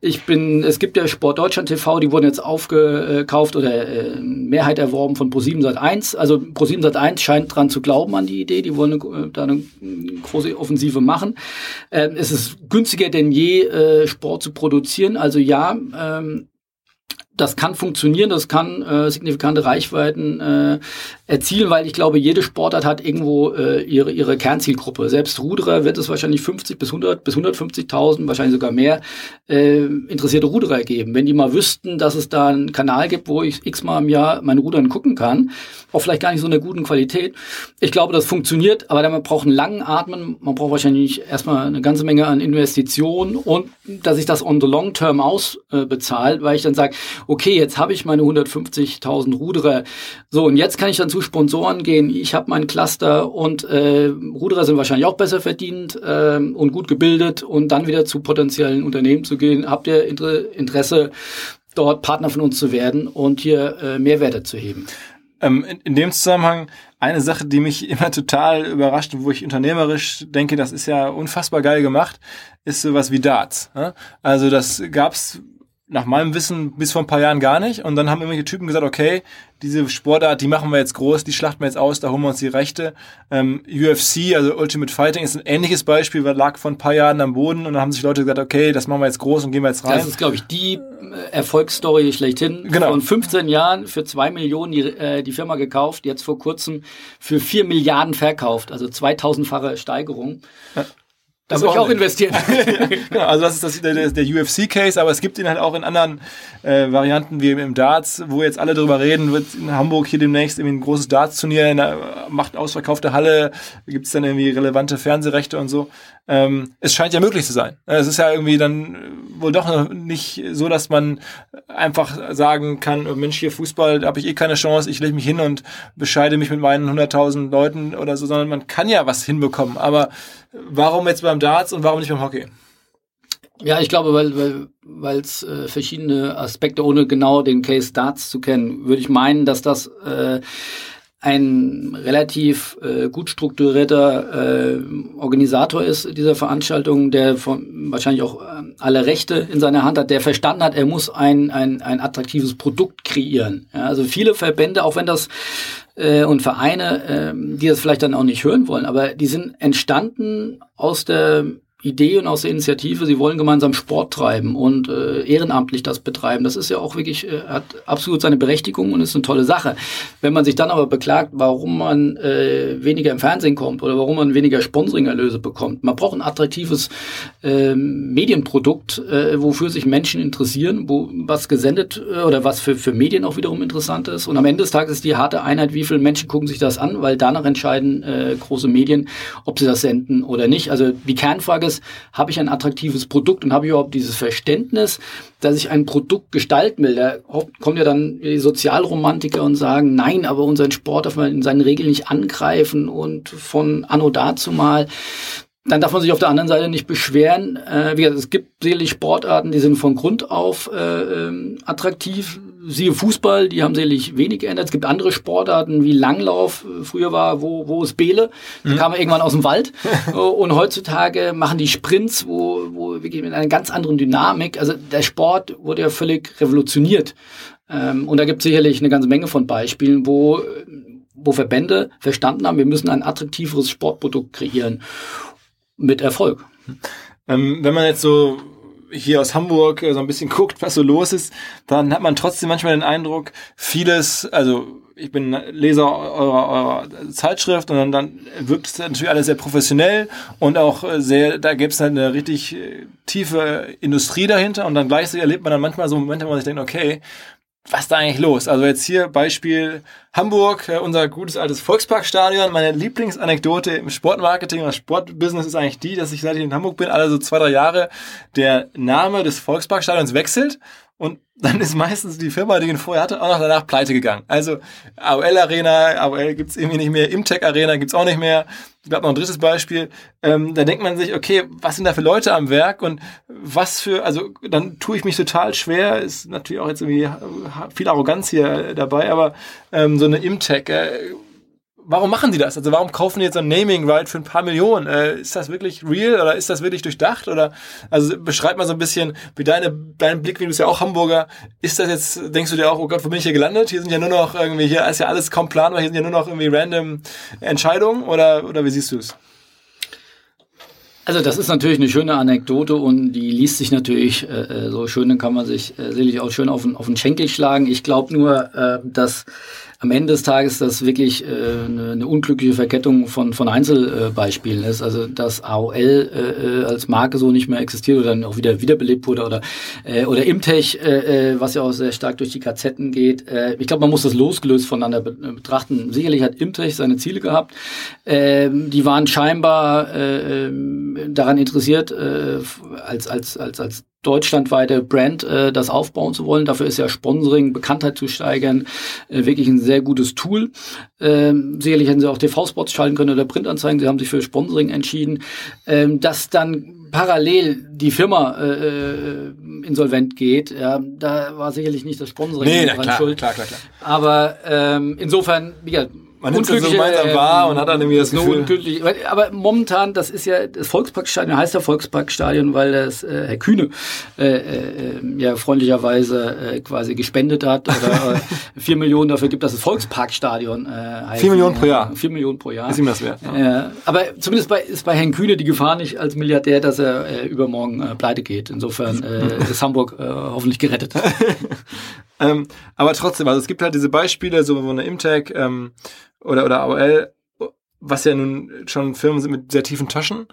Ich bin, es gibt ja Sport Deutschland TV, die wurden jetzt aufgekauft oder äh, Mehrheit erworben von Pro7 Sat1. Also Pro7 Sat1 scheint dran zu glauben an die Idee. Die wollen äh, da eine große Offensive machen. Ähm, es ist günstiger denn je, äh, Sport zu produzieren. Also ja, ähm, das kann funktionieren, das kann äh, signifikante Reichweiten äh, erzielen, weil ich glaube, jede Sportart hat irgendwo äh, ihre, ihre Kernzielgruppe. Selbst Ruderer wird es wahrscheinlich 50 bis 100 bis 150.000, wahrscheinlich sogar mehr, äh, interessierte Ruderer geben. Wenn die mal wüssten, dass es da einen Kanal gibt, wo ich x-mal im Jahr meine Rudern gucken kann, auch vielleicht gar nicht so eine guten Qualität. Ich glaube, das funktioniert, aber man braucht einen langen Atmen, man braucht wahrscheinlich erstmal eine ganze Menge an Investitionen und dass sich das on the long term ausbezahlt, äh, weil ich dann sage, okay, jetzt habe ich meine 150.000 Ruderer, so und jetzt kann ich dann zu Sponsoren gehen, ich habe meinen Cluster und äh, Ruderer sind wahrscheinlich auch besser verdient äh, und gut gebildet und dann wieder zu potenziellen Unternehmen zu gehen. Habt ihr Interesse, dort Partner von uns zu werden und hier äh, Mehrwerte zu heben? Ähm, in, in dem Zusammenhang eine Sache, die mich immer total überrascht und wo ich unternehmerisch denke, das ist ja unfassbar geil gemacht, ist sowas wie Darts. Ne? Also das gab's nach meinem Wissen bis vor ein paar Jahren gar nicht. Und dann haben irgendwelche Typen gesagt, okay, diese Sportart, die machen wir jetzt groß, die schlachten wir jetzt aus, da holen wir uns die Rechte. Ähm, UFC, also Ultimate Fighting, ist ein ähnliches Beispiel, weil lag vor ein paar Jahren am Boden und dann haben sich Leute gesagt, okay, das machen wir jetzt groß und gehen wir jetzt rein. Das ist, glaube ich, die äh, Erfolgsstory schlechthin. Genau. Von 15 Jahren für zwei Millionen die, äh, die Firma gekauft, jetzt vor kurzem für vier Milliarden verkauft, also 2000-fache Steigerung. Ja. Da würde ich auch investieren. genau, also das ist das, der, der UFC-Case, aber es gibt ihn halt auch in anderen äh, Varianten wie im Darts, wo jetzt alle drüber reden, wird in Hamburg hier demnächst irgendwie ein großes Darts-Turnier in einer macht ausverkaufte Halle, gibt es dann irgendwie relevante Fernsehrechte und so. Ähm, es scheint ja möglich zu sein. Es ist ja irgendwie dann wohl doch nicht so, dass man einfach sagen kann, oh Mensch, hier Fußball, da habe ich eh keine Chance, ich lege mich hin und bescheide mich mit meinen 100.000 Leuten oder so, sondern man kann ja was hinbekommen. Aber warum jetzt beim Darts und warum nicht beim Hockey? Ja, ich glaube, weil weil weil äh, verschiedene Aspekte, ohne genau den Case Darts zu kennen, würde ich meinen, dass das äh, ein relativ äh, gut strukturierter äh, Organisator ist dieser Veranstaltung, der von, wahrscheinlich auch äh, alle Rechte in seiner Hand hat, der verstanden hat, er muss ein, ein, ein attraktives Produkt kreieren. Ja, also viele Verbände, auch wenn das äh, und Vereine, äh, die das vielleicht dann auch nicht hören wollen, aber die sind entstanden aus der Idee und aus der Initiative, sie wollen gemeinsam Sport treiben und äh, ehrenamtlich das betreiben. Das ist ja auch wirklich, äh, hat absolut seine Berechtigung und ist eine tolle Sache. Wenn man sich dann aber beklagt, warum man äh, weniger im Fernsehen kommt oder warum man weniger Sponsoring-Erlöse bekommt, man braucht ein attraktives äh, Medienprodukt, äh, wofür sich Menschen interessieren, wo was gesendet äh, oder was für, für Medien auch wiederum interessant ist. Und am Ende des Tages ist die harte Einheit, wie viele Menschen gucken sich das an, weil danach entscheiden äh, große Medien, ob sie das senden oder nicht. Also die Kernfrage ist, habe ich ein attraktives Produkt und habe ich überhaupt dieses Verständnis, dass ich ein Produkt gestalten will. Da kommen ja dann die Sozialromantiker und sagen, nein, aber unseren Sport darf man in seinen Regeln nicht angreifen und von anno dazu mal dann darf man sich auf der anderen Seite nicht beschweren. Äh, wie gesagt, es gibt sicherlich Sportarten, die sind von Grund auf äh, ähm, attraktiv. Siehe Fußball, die haben sicherlich wenig geändert. Es gibt andere Sportarten wie Langlauf. Früher war, wo, wo ist Bele? Da mhm. kam er irgendwann aus dem Wald. Und heutzutage machen die Sprints, wo, wo wirklich mit einer ganz anderen Dynamik. Also der Sport wurde ja völlig revolutioniert. Ähm, und da gibt es sicherlich eine ganze Menge von Beispielen, wo wo Verbände verstanden haben, wir müssen ein attraktiveres Sportprodukt kreieren mit Erfolg. Ähm, wenn man jetzt so hier aus Hamburg äh, so ein bisschen guckt, was so los ist, dann hat man trotzdem manchmal den Eindruck, vieles, also ich bin Leser eurer, eurer Zeitschrift und dann, dann wirkt es natürlich alles sehr professionell und auch sehr, da gäbe es halt eine richtig äh, tiefe Industrie dahinter und dann gleichzeitig erlebt man dann manchmal so Momente, wo man sich denkt, okay, was ist da eigentlich los? Also jetzt hier Beispiel Hamburg, äh, unser gutes altes Volksparkstadion. Meine Lieblingsanekdote im Sportmarketing oder Sportbusiness ist eigentlich die, dass ich seit ich in Hamburg bin, alle so zwei, drei Jahre, der Name des Volksparkstadions wechselt und dann ist meistens die Firma, die ihn vorher hatte, auch noch danach pleite gegangen. Also AOL Arena, AOL gibt's irgendwie nicht mehr, Imtech Arena gibt's auch nicht mehr. Ich glaube noch ein drittes Beispiel. Ähm, da denkt man sich, okay, was sind da für Leute am Werk und was für, also dann tue ich mich total schwer. Ist natürlich auch jetzt irgendwie viel Arroganz hier dabei, aber ähm, so eine Imtech, äh, warum machen die das? Also warum kaufen die jetzt ein Naming Right für ein paar Millionen? Äh, ist das wirklich real oder ist das wirklich durchdacht? Oder also beschreib mal so ein bisschen, wie deine dein Blick, wie du bist ja auch Hamburger, ist das jetzt, denkst du dir auch, oh Gott, wo bin ich hier gelandet? Hier sind ja nur noch irgendwie, hier ist ja alles kaum planbar, hier sind ja nur noch irgendwie random Entscheidungen oder, oder wie siehst du es? Also das ist natürlich eine schöne Anekdote und die liest sich natürlich äh, äh so schön, dann kann man sich äh, sicherlich auch schön auf den, auf den Schenkel schlagen. Ich glaube nur, äh, dass am Ende des Tages das wirklich äh, eine, eine unglückliche Verkettung von, von Einzelbeispielen ist. Also dass AOL äh, äh, als Marke so nicht mehr existiert oder dann auch wieder wiederbelebt wurde oder, äh, oder Imtech, äh, äh was ja auch sehr stark durch die KZen geht. Äh, ich glaube, man muss das losgelöst voneinander betrachten. Sicherlich hat Imtech seine Ziele gehabt. Äh, die waren scheinbar äh, ähm, daran interessiert, äh, als, als, als, als deutschlandweite Brand äh, das aufbauen zu wollen. Dafür ist ja Sponsoring, Bekanntheit zu steigern, äh, wirklich ein sehr gutes Tool. Ähm, sicherlich hätten sie auch TV-Spots schalten können oder Printanzeigen. Sie haben sich für Sponsoring entschieden. Ähm, dass dann parallel die Firma äh, äh insolvent geht, ja, da war sicherlich nicht das Sponsoring nee, dran klar, schuld. Klar, klar, klar. Aber ähm, insofern, wie gesagt, man nimmt das so gemeinsam wahr und hat dann irgendwie das so Gefühl. Unglücklich. Aber momentan, das ist ja, das Volksparkstadion heißt ja Volksparkstadion, weil das äh, Herr Kühne äh, äh, ja freundlicherweise äh, quasi gespendet hat oder äh, vier Millionen dafür gibt, dass das Volksparkstadion äh, heißt. Vier Millionen pro Jahr. Vier Millionen pro Jahr. Ist ihm das wert. Ja. Äh, aber zumindest bei, ist bei Herrn Kühne die Gefahr nicht als Milliardär, dass er äh, übermorgen äh, pleite geht. Insofern äh, ist Hamburg äh, hoffentlich gerettet. ähm, aber trotzdem, also es gibt halt diese Beispiele, so von der Imtech, ähm, oder, oder AOL, was ja nun schon Firmen sind mit sehr tiefen Taschen.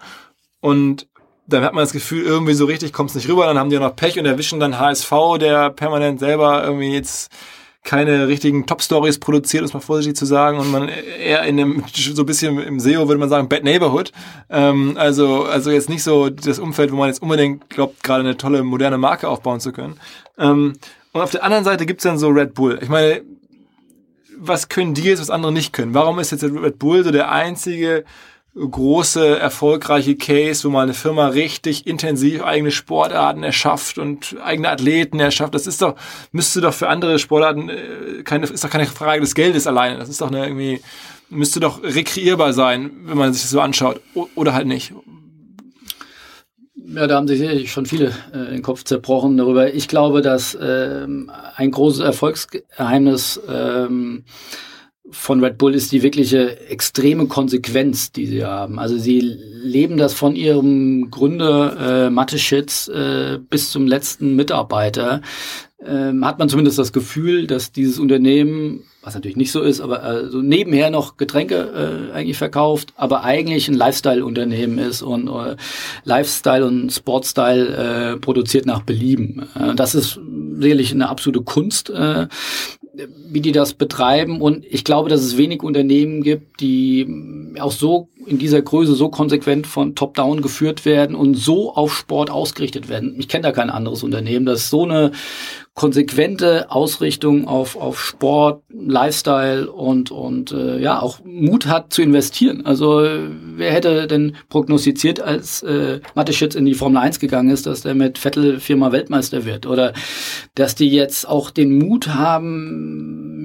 Und dann hat man das Gefühl, irgendwie so richtig kommt es nicht rüber. Dann haben die ja noch Pech und erwischen dann HSV, der permanent selber irgendwie jetzt keine richtigen Top-Stories produziert, um es mal vorsichtig zu sagen, und man eher in einem, so ein bisschen im SEO würde man sagen, Bad Neighborhood. Ähm, also, also jetzt nicht so das Umfeld, wo man jetzt unbedingt glaubt, gerade eine tolle, moderne Marke aufbauen zu können. Ähm, und auf der anderen Seite gibt's dann so Red Bull. Ich meine, was können die jetzt, was andere nicht können? Warum ist jetzt Red Bull so der einzige große, erfolgreiche Case, wo mal eine Firma richtig intensiv eigene Sportarten erschafft und eigene Athleten erschafft. Das ist doch, müsste doch für andere Sportarten äh, keine, ist doch keine Frage des Geldes alleine. Das ist doch eine irgendwie, müsste doch rekreierbar sein, wenn man sich das so anschaut. oder halt nicht. Ja, da haben sich sicherlich schon viele äh, den Kopf zerbrochen darüber. Ich glaube, dass ähm, ein großes Erfolgsgeheimnis ähm, von Red Bull ist die wirkliche extreme Konsequenz, die sie haben. Also sie leben das von ihrem Gründer äh, Mateschitz äh, bis zum letzten Mitarbeiter. Ähm, hat man zumindest das Gefühl, dass dieses Unternehmen was natürlich nicht so ist, aber äh, so nebenher noch Getränke äh, eigentlich verkauft, aber eigentlich ein Lifestyle-Unternehmen ist und äh, Lifestyle und Sportstyle äh, produziert nach Belieben. Äh, das ist sicherlich eine absolute Kunst, äh, wie die das betreiben. Und ich glaube, dass es wenig Unternehmen gibt, die auch so in dieser Größe so konsequent von Top-Down geführt werden und so auf Sport ausgerichtet werden. Ich kenne da kein anderes Unternehmen, das so eine konsequente Ausrichtung auf, auf Sport, Lifestyle und, und äh, ja, auch Mut hat zu investieren. Also wer hätte denn prognostiziert, als äh, Mateschitz in die Formel 1 gegangen ist, dass der mit Vettel viermal Weltmeister wird? Oder dass die jetzt auch den Mut haben,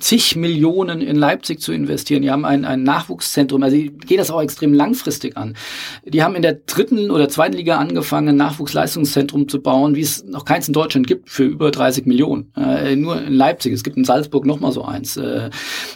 zig Millionen in Leipzig zu investieren. Die haben ein, ein Nachwuchszentrum, also die gehen das auch extrem langfristig an. Die haben in der dritten oder zweiten Liga angefangen, ein Nachwuchsleistungszentrum zu bauen, wie es noch keins in Deutschland gibt, für über 30 Millionen. Äh, nur in Leipzig. Es gibt in Salzburg noch mal so eins. Äh,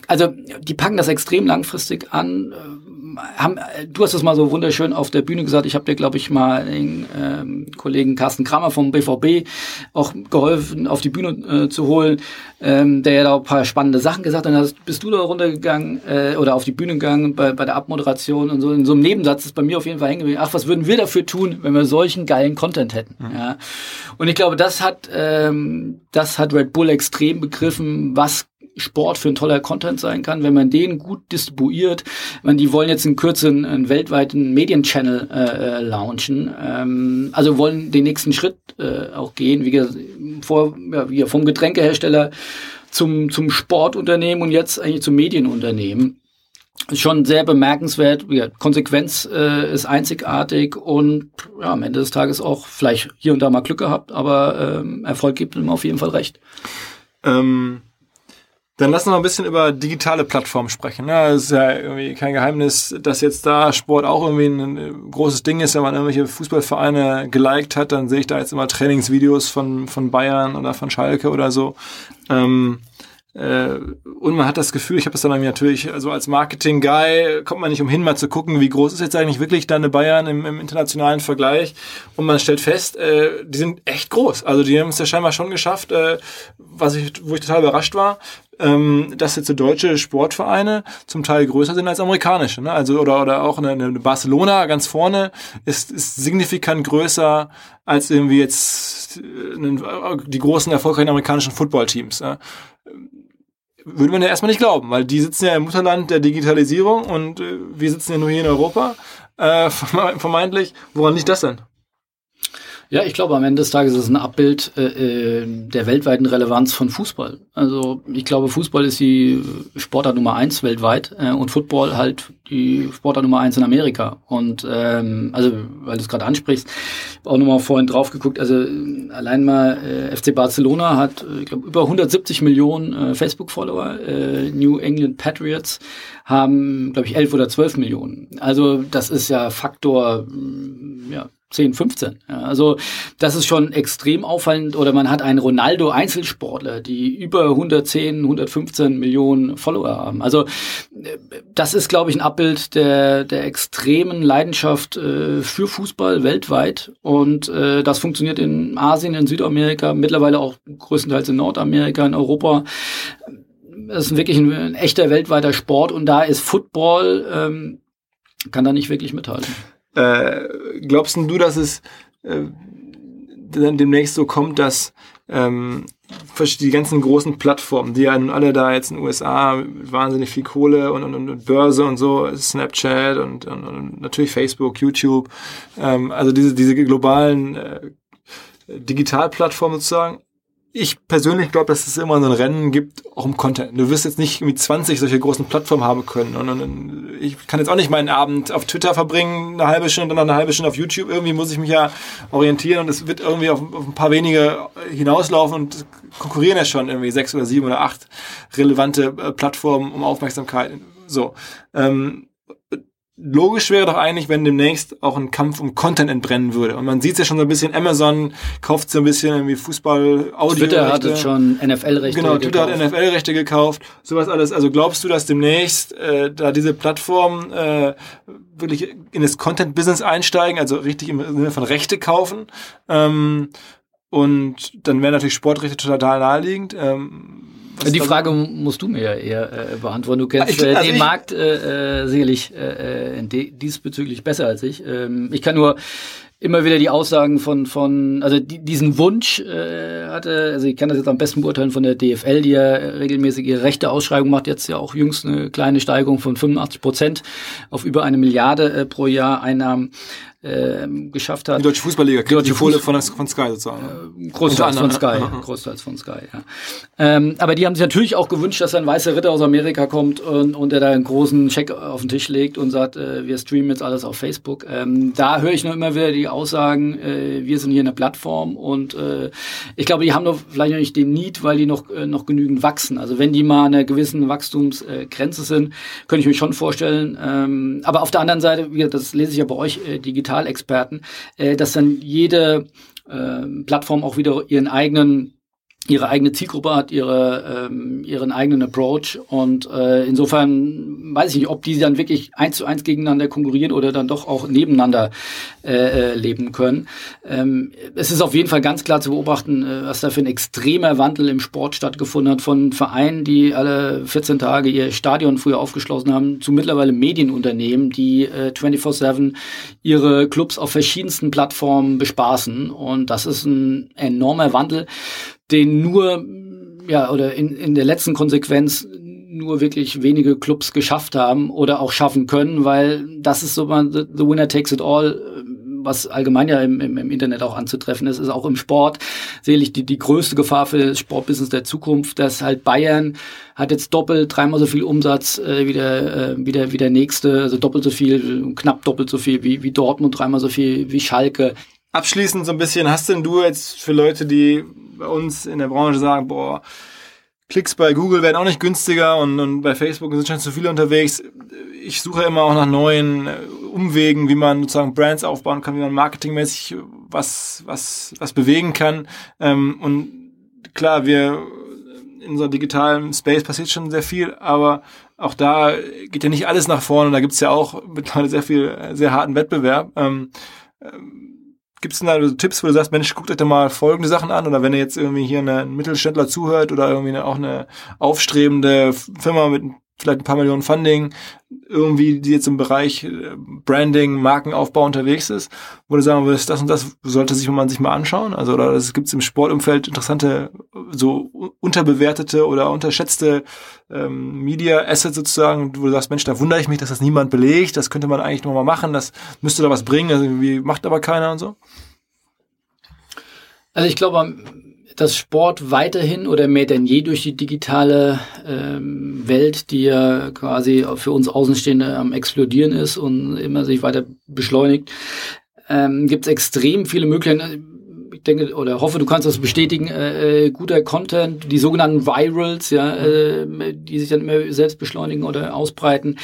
also die packen das extrem langfristig an. Äh, haben, du hast es mal so wunderschön auf der Bühne gesagt. Ich habe dir, glaube ich, mal den ähm, Kollegen Carsten Kramer vom BVB auch geholfen, auf die Bühne äh, zu holen, ähm, der ja da ein paar spannende Sachen gesagt. Dann hast, bist du da runtergegangen äh, oder auf die Bühne gegangen bei, bei der Abmoderation und so. In so einem Nebensatz ist bei mir auf jeden Fall hängen geblieben. Ach, was würden wir dafür tun, wenn wir solchen geilen Content hätten? Mhm. Ja. Und ich glaube, das hat, ähm, das hat Red Bull extrem begriffen, was Sport für ein toller Content sein kann, wenn man den gut distribuiert. Man, die wollen jetzt in Kürze einen, einen weltweiten Medienchannel äh, äh, launchen. Ähm, also wollen den nächsten Schritt äh, auch gehen, wie, vor, ja, wie vom Getränkehersteller zum, zum Sportunternehmen und jetzt eigentlich zum Medienunternehmen schon sehr bemerkenswert. Ja, Konsequenz äh, ist einzigartig und ja, am Ende des Tages auch vielleicht hier und da mal Glück gehabt, aber ähm, Erfolg gibt ihm auf jeden Fall recht. Ähm, dann lass uns mal ein bisschen über digitale Plattformen sprechen. Ja, es ist ja irgendwie kein Geheimnis, dass jetzt da Sport auch irgendwie ein großes Ding ist. Wenn man irgendwelche Fußballvereine geliked hat, dann sehe ich da jetzt immer Trainingsvideos von, von Bayern oder von Schalke oder so. Ähm, äh, und man hat das Gefühl, ich habe das dann natürlich, also als Marketing-Guy kommt man nicht umhin, mal zu gucken, wie groß ist jetzt eigentlich wirklich deine Bayern im, im internationalen Vergleich. Und man stellt fest, äh, die sind echt groß. Also die haben es ja scheinbar schon geschafft, äh, was ich, wo ich total überrascht war, ähm, dass jetzt so deutsche Sportvereine zum Teil größer sind als amerikanische. Ne? Also oder oder auch eine, eine Barcelona ganz vorne ist, ist signifikant größer als irgendwie jetzt äh, die großen erfolgreichen amerikanischen Footballteams. Ne? würde man ja erstmal nicht glauben, weil die sitzen ja im Mutterland der Digitalisierung und äh, wir sitzen ja nur hier in Europa, äh, vermeintlich. Woran liegt das denn? Ja, ich glaube, am Ende des Tages ist es ein Abbild äh, äh, der weltweiten Relevanz von Fußball. Also ich glaube, Fußball ist die Sportart Nummer eins weltweit äh, und Football halt die Sportart Nummer eins in Amerika. Und ähm, also, weil du es gerade ansprichst, auch nochmal vorhin drauf geguckt, also allein mal äh, FC Barcelona hat, äh, ich glaube, über 170 Millionen äh, Facebook-Follower. Äh, New England Patriots haben, glaube ich, 11 oder 12 Millionen. Also das ist ja Faktor ja, 10, 15. Ja, also das ist schon extrem auffallend. Oder man hat einen Ronaldo Einzelsportler, die über 110, 115 Millionen Follower haben. Also das ist, glaube ich, ein Abbild der, der extremen Leidenschaft äh, für Fußball weltweit. Und äh, das funktioniert in Asien, in Südamerika, mittlerweile auch größtenteils in Nordamerika, in Europa. Das ist wirklich ein, ein echter weltweiter Sport und da ist Football, ähm, kann da nicht wirklich mithalten. Äh, glaubst du, dass es äh, dann demnächst so kommt, dass ähm, die ganzen großen Plattformen, die ja nun alle da jetzt in den USA wahnsinnig viel Kohle und, und, und Börse und so, Snapchat und, und, und natürlich Facebook, YouTube, ähm, also diese, diese globalen äh, Digitalplattformen sozusagen, ich persönlich glaube, dass es immer so ein Rennen gibt, auch im Content. Du wirst jetzt nicht irgendwie 20 solche großen Plattformen haben können. Und, und, ich kann jetzt auch nicht meinen Abend auf Twitter verbringen, eine halbe Stunde, dann eine halbe Stunde auf YouTube. Irgendwie muss ich mich ja orientieren und es wird irgendwie auf, auf ein paar wenige hinauslaufen und konkurrieren ja schon irgendwie sechs oder sieben oder acht relevante äh, Plattformen um Aufmerksamkeit. So. Ähm, logisch wäre doch eigentlich, wenn demnächst auch ein Kampf um Content entbrennen würde. Und man sieht es ja schon so ein bisschen, Amazon kauft so ein bisschen irgendwie Fußball, Audio. Twitter hat jetzt schon NFL-Rechte Genau, Twitter gekauft. hat NFL-Rechte gekauft, sowas alles. Also glaubst du, dass demnächst äh, da diese Plattformen äh, wirklich in das Content-Business einsteigen, also richtig im Sinne von Rechte kaufen? Ähm, und dann wäre natürlich Sportrechte total naheliegend. Ähm, die Frage musst du mir ja eher äh, beantworten. Du kennst äh, also den Markt äh, äh, sicherlich äh, äh diesbezüglich besser als ich. Ähm, ich kann nur immer wieder die Aussagen von, von also die, diesen Wunsch äh, hatte, also ich kann das jetzt am besten beurteilen von der DFL, die ja regelmäßig ihre rechte Ausschreibung macht, jetzt ja auch jüngst eine kleine Steigerung von 85 Prozent auf über eine Milliarde äh, pro Jahr Einnahmen äh, geschafft hat. Die Deutsche Fußballliga, die Deutsche Kohle von, von Sky sozusagen. Äh, großteils von Sky, großteils von Sky, ja. Ähm, aber die haben sich natürlich auch gewünscht, dass ein weißer Ritter aus Amerika kommt und, und der da einen großen Check auf den Tisch legt und sagt, äh, wir streamen jetzt alles auf Facebook. Ähm, da höre ich nur immer wieder die Aussagen, äh, wir sind hier eine Plattform und äh, ich glaube, die haben noch vielleicht noch nicht den Need, weil die noch, äh, noch genügend wachsen. Also wenn die mal einer gewissen Wachstumsgrenze sind, könnte ich mir schon vorstellen. Ähm, aber auf der anderen Seite, das lese ich ja bei euch äh, digital Digitalexperten, äh, dass dann jede äh, Plattform auch wieder ihren eigenen ihre eigene Zielgruppe hat, ihre, ähm, ihren eigenen Approach. Und äh, insofern weiß ich nicht, ob die dann wirklich eins zu eins gegeneinander konkurrieren oder dann doch auch nebeneinander äh, äh, leben können. Ähm, es ist auf jeden Fall ganz klar zu beobachten, äh, was da für ein extremer Wandel im Sport stattgefunden hat. Von Vereinen, die alle 14 Tage ihr Stadion früher aufgeschlossen haben, zu mittlerweile Medienunternehmen, die äh, 24/7 ihre Clubs auf verschiedensten Plattformen bespaßen. Und das ist ein enormer Wandel den nur, ja, oder in, in der letzten Konsequenz nur wirklich wenige Clubs geschafft haben oder auch schaffen können, weil das ist so mal the, the winner takes it all, was allgemein ja im, im, im Internet auch anzutreffen ist, ist auch im Sport sehe die, die größte Gefahr für das Sportbusiness der Zukunft, dass halt Bayern hat jetzt doppelt, dreimal so viel Umsatz äh, wie, der, äh, wie, der, wie der nächste, also doppelt so viel, knapp doppelt so viel wie, wie Dortmund, dreimal so viel wie Schalke. Abschließend so ein bisschen, hast denn du jetzt für Leute, die bei uns in der Branche sagen, boah, Klicks bei Google werden auch nicht günstiger und, und bei Facebook sind schon zu viele unterwegs. Ich suche immer auch nach neuen äh, Umwegen, wie man sozusagen Brands aufbauen kann, wie man marketingmäßig was, was, was bewegen kann. Ähm, und klar, wir in so digitalen Space passiert schon sehr viel, aber auch da geht ja nicht alles nach vorne. Da gibt's ja auch mittlerweile sehr viel, sehr harten Wettbewerb. Ähm, ähm Gibt es denn da also Tipps, wo du sagst, Mensch, guckt euch da mal folgende Sachen an? Oder wenn ihr jetzt irgendwie hier ein Mittelständler zuhört oder irgendwie eine, auch eine aufstrebende Firma mit vielleicht ein paar Millionen Funding, irgendwie, die jetzt im Bereich äh, Branding, Markenaufbau unterwegs ist, wo du sagen würdest, das und das sollte sich man sich mal anschauen? Also, oder es gibt im Sportumfeld interessante, so unterbewertete oder unterschätzte ähm, Media Assets sozusagen, wo du sagst, Mensch, da wundere ich mich, dass das niemand belegt, das könnte man eigentlich nochmal machen, das müsste da was bringen, also irgendwie macht aber keiner und so? Also ich glaube, dass Sport weiterhin oder mehr denn je durch die digitale ähm, Welt, die ja quasi für uns Außenstehende am explodieren ist und immer sich weiter beschleunigt, ähm, gibt es extrem viele Möglichkeiten. Ich denke oder hoffe, du kannst das bestätigen. Äh, äh, guter Content, die sogenannten Virals, ja, äh, die sich dann immer selbst beschleunigen oder ausbreiten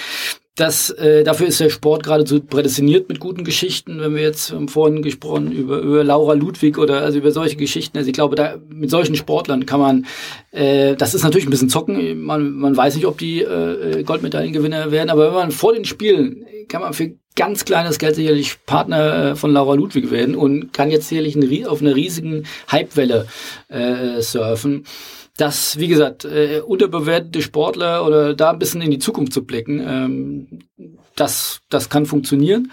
das, äh, dafür ist der Sport geradezu prädestiniert mit guten Geschichten. Wenn wir jetzt haben vorhin gesprochen über, über Laura Ludwig oder also über solche Geschichten. Also ich glaube, da mit solchen Sportlern kann man, äh, das ist natürlich ein bisschen zocken. Man, man weiß nicht, ob die äh, Goldmedaillengewinner werden, aber wenn man vor den Spielen kann man für ganz kleines Geld sicherlich Partner äh, von Laura Ludwig werden und kann jetzt sicherlich eine, auf einer riesigen Hypewelle äh, surfen dass, wie gesagt, äh, unterbewertete Sportler oder da ein bisschen in die Zukunft zu blicken, ähm, das, das kann funktionieren.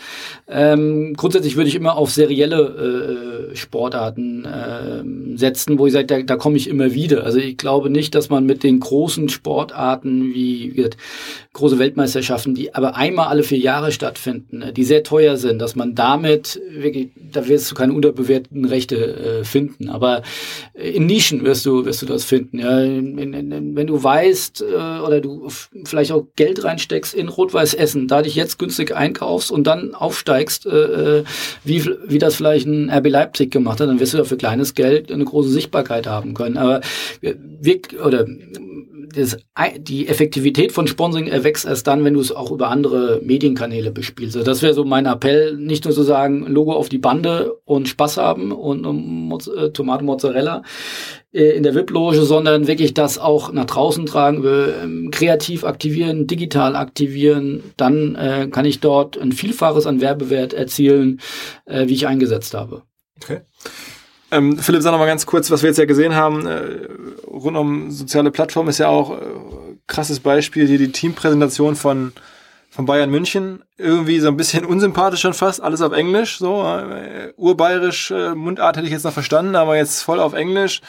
Ähm, grundsätzlich würde ich immer auf serielle äh, Sportarten äh, setzen, wo ich sage, da, da komme ich immer wieder. Also ich glaube nicht, dass man mit den großen Sportarten wie, wie gesagt, große Weltmeisterschaften, die aber einmal alle vier Jahre stattfinden, äh, die sehr teuer sind, dass man damit wirklich, da wirst du keine unterbewerteten Rechte äh, finden. Aber in Nischen wirst du, wirst du das finden. Ja, in, in, wenn du weißt äh, oder du vielleicht auch Geld reinsteckst in Rot-Weiß Essen, da dich jetzt günstig einkaufst und dann aufsteigst, äh, äh wie, wie das vielleicht ein RB Leipzig gemacht hat, dann wirst du da für kleines Geld eine große Sichtbarkeit haben können. Aber wir, oder das, die Effektivität von Sponsoring erwächst erst dann, wenn du es auch über andere Medienkanäle bespielst. Also das wäre so mein Appell, nicht nur zu sagen, Logo auf die Bande und Spaß haben und äh, Tomate Mozzarella äh, in der VIP-Loge, sondern wirklich das auch nach draußen tragen, ähm, kreativ aktivieren, digital aktivieren. Dann äh, kann ich dort ein Vielfaches an Werbewert erzielen, äh, wie ich eingesetzt habe. Okay. Ähm, Philipp, sag noch mal ganz kurz, was wir jetzt ja gesehen haben, äh, rund um soziale Plattformen ist ja auch äh, krasses Beispiel hier die Teampräsentation von von Bayern München irgendwie so ein bisschen unsympathisch schon fast, alles auf Englisch, so äh, urbayerisch äh, Mundart hätte ich jetzt noch verstanden, aber jetzt voll auf Englisch.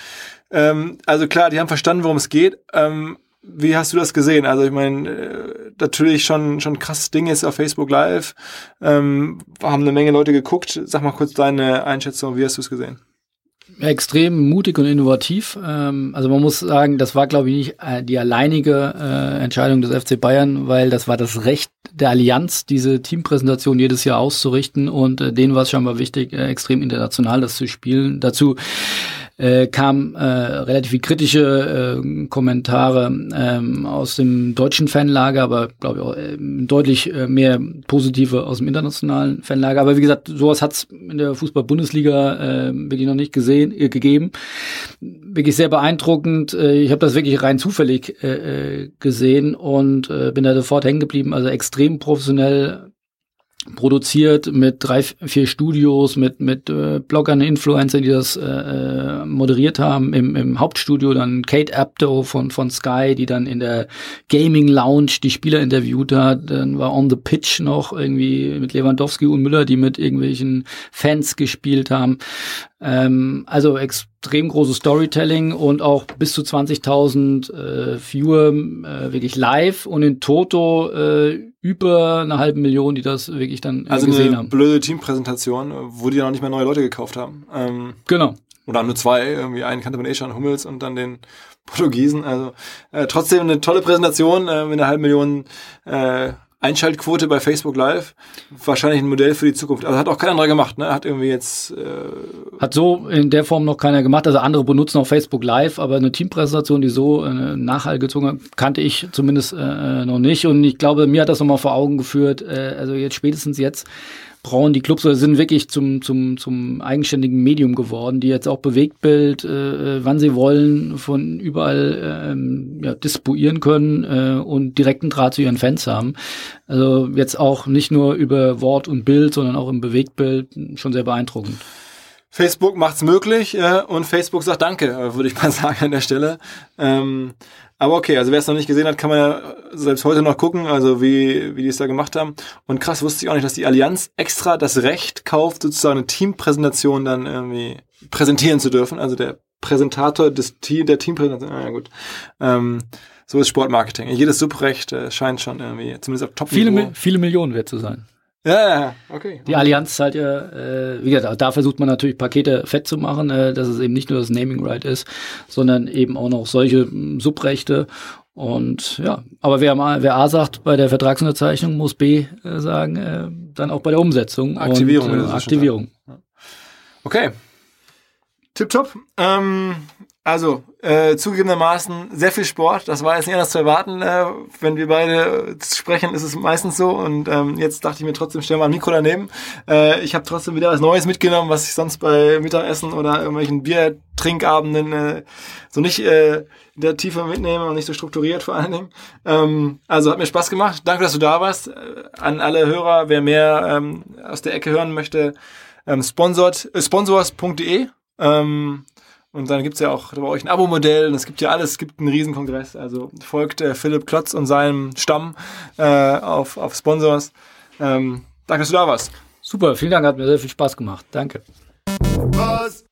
Ähm, also klar, die haben verstanden, worum es geht. Ähm, wie hast du das gesehen? Also ich meine, äh, natürlich schon schon krasses Ding ist auf Facebook Live. Ähm, haben eine Menge Leute geguckt. Sag mal kurz deine Einschätzung. Wie hast du es gesehen? Extrem mutig und innovativ. Ähm, also man muss sagen, das war, glaube ich, nicht äh, die alleinige äh, Entscheidung des FC Bayern, weil das war das Recht der Allianz, diese Teampräsentation jedes Jahr auszurichten und äh, denen war es scheinbar wichtig, äh, extrem international das zu spielen. Dazu äh, kam äh, relativ kritische äh, Kommentare ähm, aus dem deutschen Fanlager, aber glaube ich auch äh, deutlich äh, mehr positive aus dem internationalen Fanlager. Aber wie gesagt, sowas hat's in der Fußball-Bundesliga äh, wirklich noch nicht gesehen, äh, gegeben. Wirklich sehr beeindruckend. Äh, ich habe das wirklich rein zufällig äh, äh gesehen und äh, bin da sofort hängen geblieben. Also extrem professionell produziert mit drei, vier Studios, mit, mit äh, Bloggern, Influencern, die das äh, äh, moderiert haben. Im, Im Hauptstudio dann Kate Apto von, von Sky, die dann in der Gaming Lounge die Spieler interviewt hat. Dann war On the Pitch noch irgendwie mit Lewandowski und Müller, die mit irgendwelchen Fans gespielt haben. Ähm, also extrem großes Storytelling und auch bis zu 20.000 äh, Viewer äh, wirklich live und in Toto äh, über eine halbe Million, die das wirklich dann äh, also gesehen eine haben. blöde Teampräsentation, wo die ja noch nicht mehr neue Leute gekauft haben. Ähm, genau. Oder nur zwei, irgendwie einen kannte man eh schon, Hummels und dann den Portugiesen. Also äh, trotzdem eine tolle Präsentation äh, mit einer halben Million äh, Einschaltquote bei Facebook Live. Wahrscheinlich ein Modell für die Zukunft. Also hat auch keiner anderer gemacht, ne? Hat irgendwie jetzt. Äh hat so in der Form noch keiner gemacht. Also andere benutzen auch Facebook Live, aber eine Teampräsentation, die so äh, Nachhall gezogen hat, kannte ich zumindest äh, noch nicht. Und ich glaube, mir hat das nochmal vor Augen geführt. Äh, also jetzt spätestens jetzt brauchen die Clubs oder sind wirklich zum, zum, zum eigenständigen Medium geworden, die jetzt auch Bewegtbild, äh, äh wann sie wollen, von überall ähm, ja, distribuieren können äh, und direkten Draht zu ihren Fans haben. Also jetzt auch nicht nur über Wort und Bild, sondern auch im Bewegtbild schon sehr beeindruckend. Facebook macht's möglich äh, und Facebook sagt Danke, äh, würde ich mal sagen an der Stelle. Ähm, aber okay, also wer es noch nicht gesehen hat, kann man ja selbst heute noch gucken, also wie, wie die es da gemacht haben. Und krass wusste ich auch nicht, dass die Allianz extra das Recht kauft, sozusagen eine Teampräsentation dann irgendwie präsentieren zu dürfen. Also der Präsentator des Team, der Teampräsentation. Ah, ja gut. Ähm, so ist Sportmarketing. Jedes Subrecht äh, scheint schon irgendwie, zumindest auf top -Niveau. Viele, viele Millionen wert zu sein. Ja, okay. Die Allianz halt ja, äh, wie gesagt, da versucht man natürlich Pakete fett zu machen, äh, dass es eben nicht nur das Naming Right ist, sondern eben auch noch solche m, Subrechte. Und ja, aber wer, wer A sagt bei der Vertragsunterzeichnung, muss B äh, sagen, äh, dann auch bei der Umsetzung. Aktivierung. Und, äh, Aktivierung. Okay. Tipptopp. Ähm, also, äh, zugegebenermaßen sehr viel Sport. Das war jetzt nicht anders zu erwarten. Äh, wenn wir beide sprechen, ist es meistens so. Und ähm, jetzt dachte ich mir trotzdem, stell mal ein Mikro daneben. Äh, ich habe trotzdem wieder was Neues mitgenommen, was ich sonst bei Mittagessen oder irgendwelchen Biertrinkabenden äh, so nicht äh, in der Tiefe mitnehme und nicht so strukturiert vor allen Dingen. Ähm, also hat mir Spaß gemacht. Danke, dass du da warst. Äh, an alle Hörer, wer mehr ähm, aus der Ecke hören möchte, ähm, sponsort, äh, sponsors.de. und dann gibt's ja auch bei euch ein Abo-Modell und es gibt ja alles, es gibt einen Riesenkongress. Also folgt äh, Philipp Klotz und seinem Stamm äh, auf, auf Sponsors. Ähm, danke, dass du da warst. Super, vielen Dank, hat mir sehr viel Spaß gemacht. Danke. Was?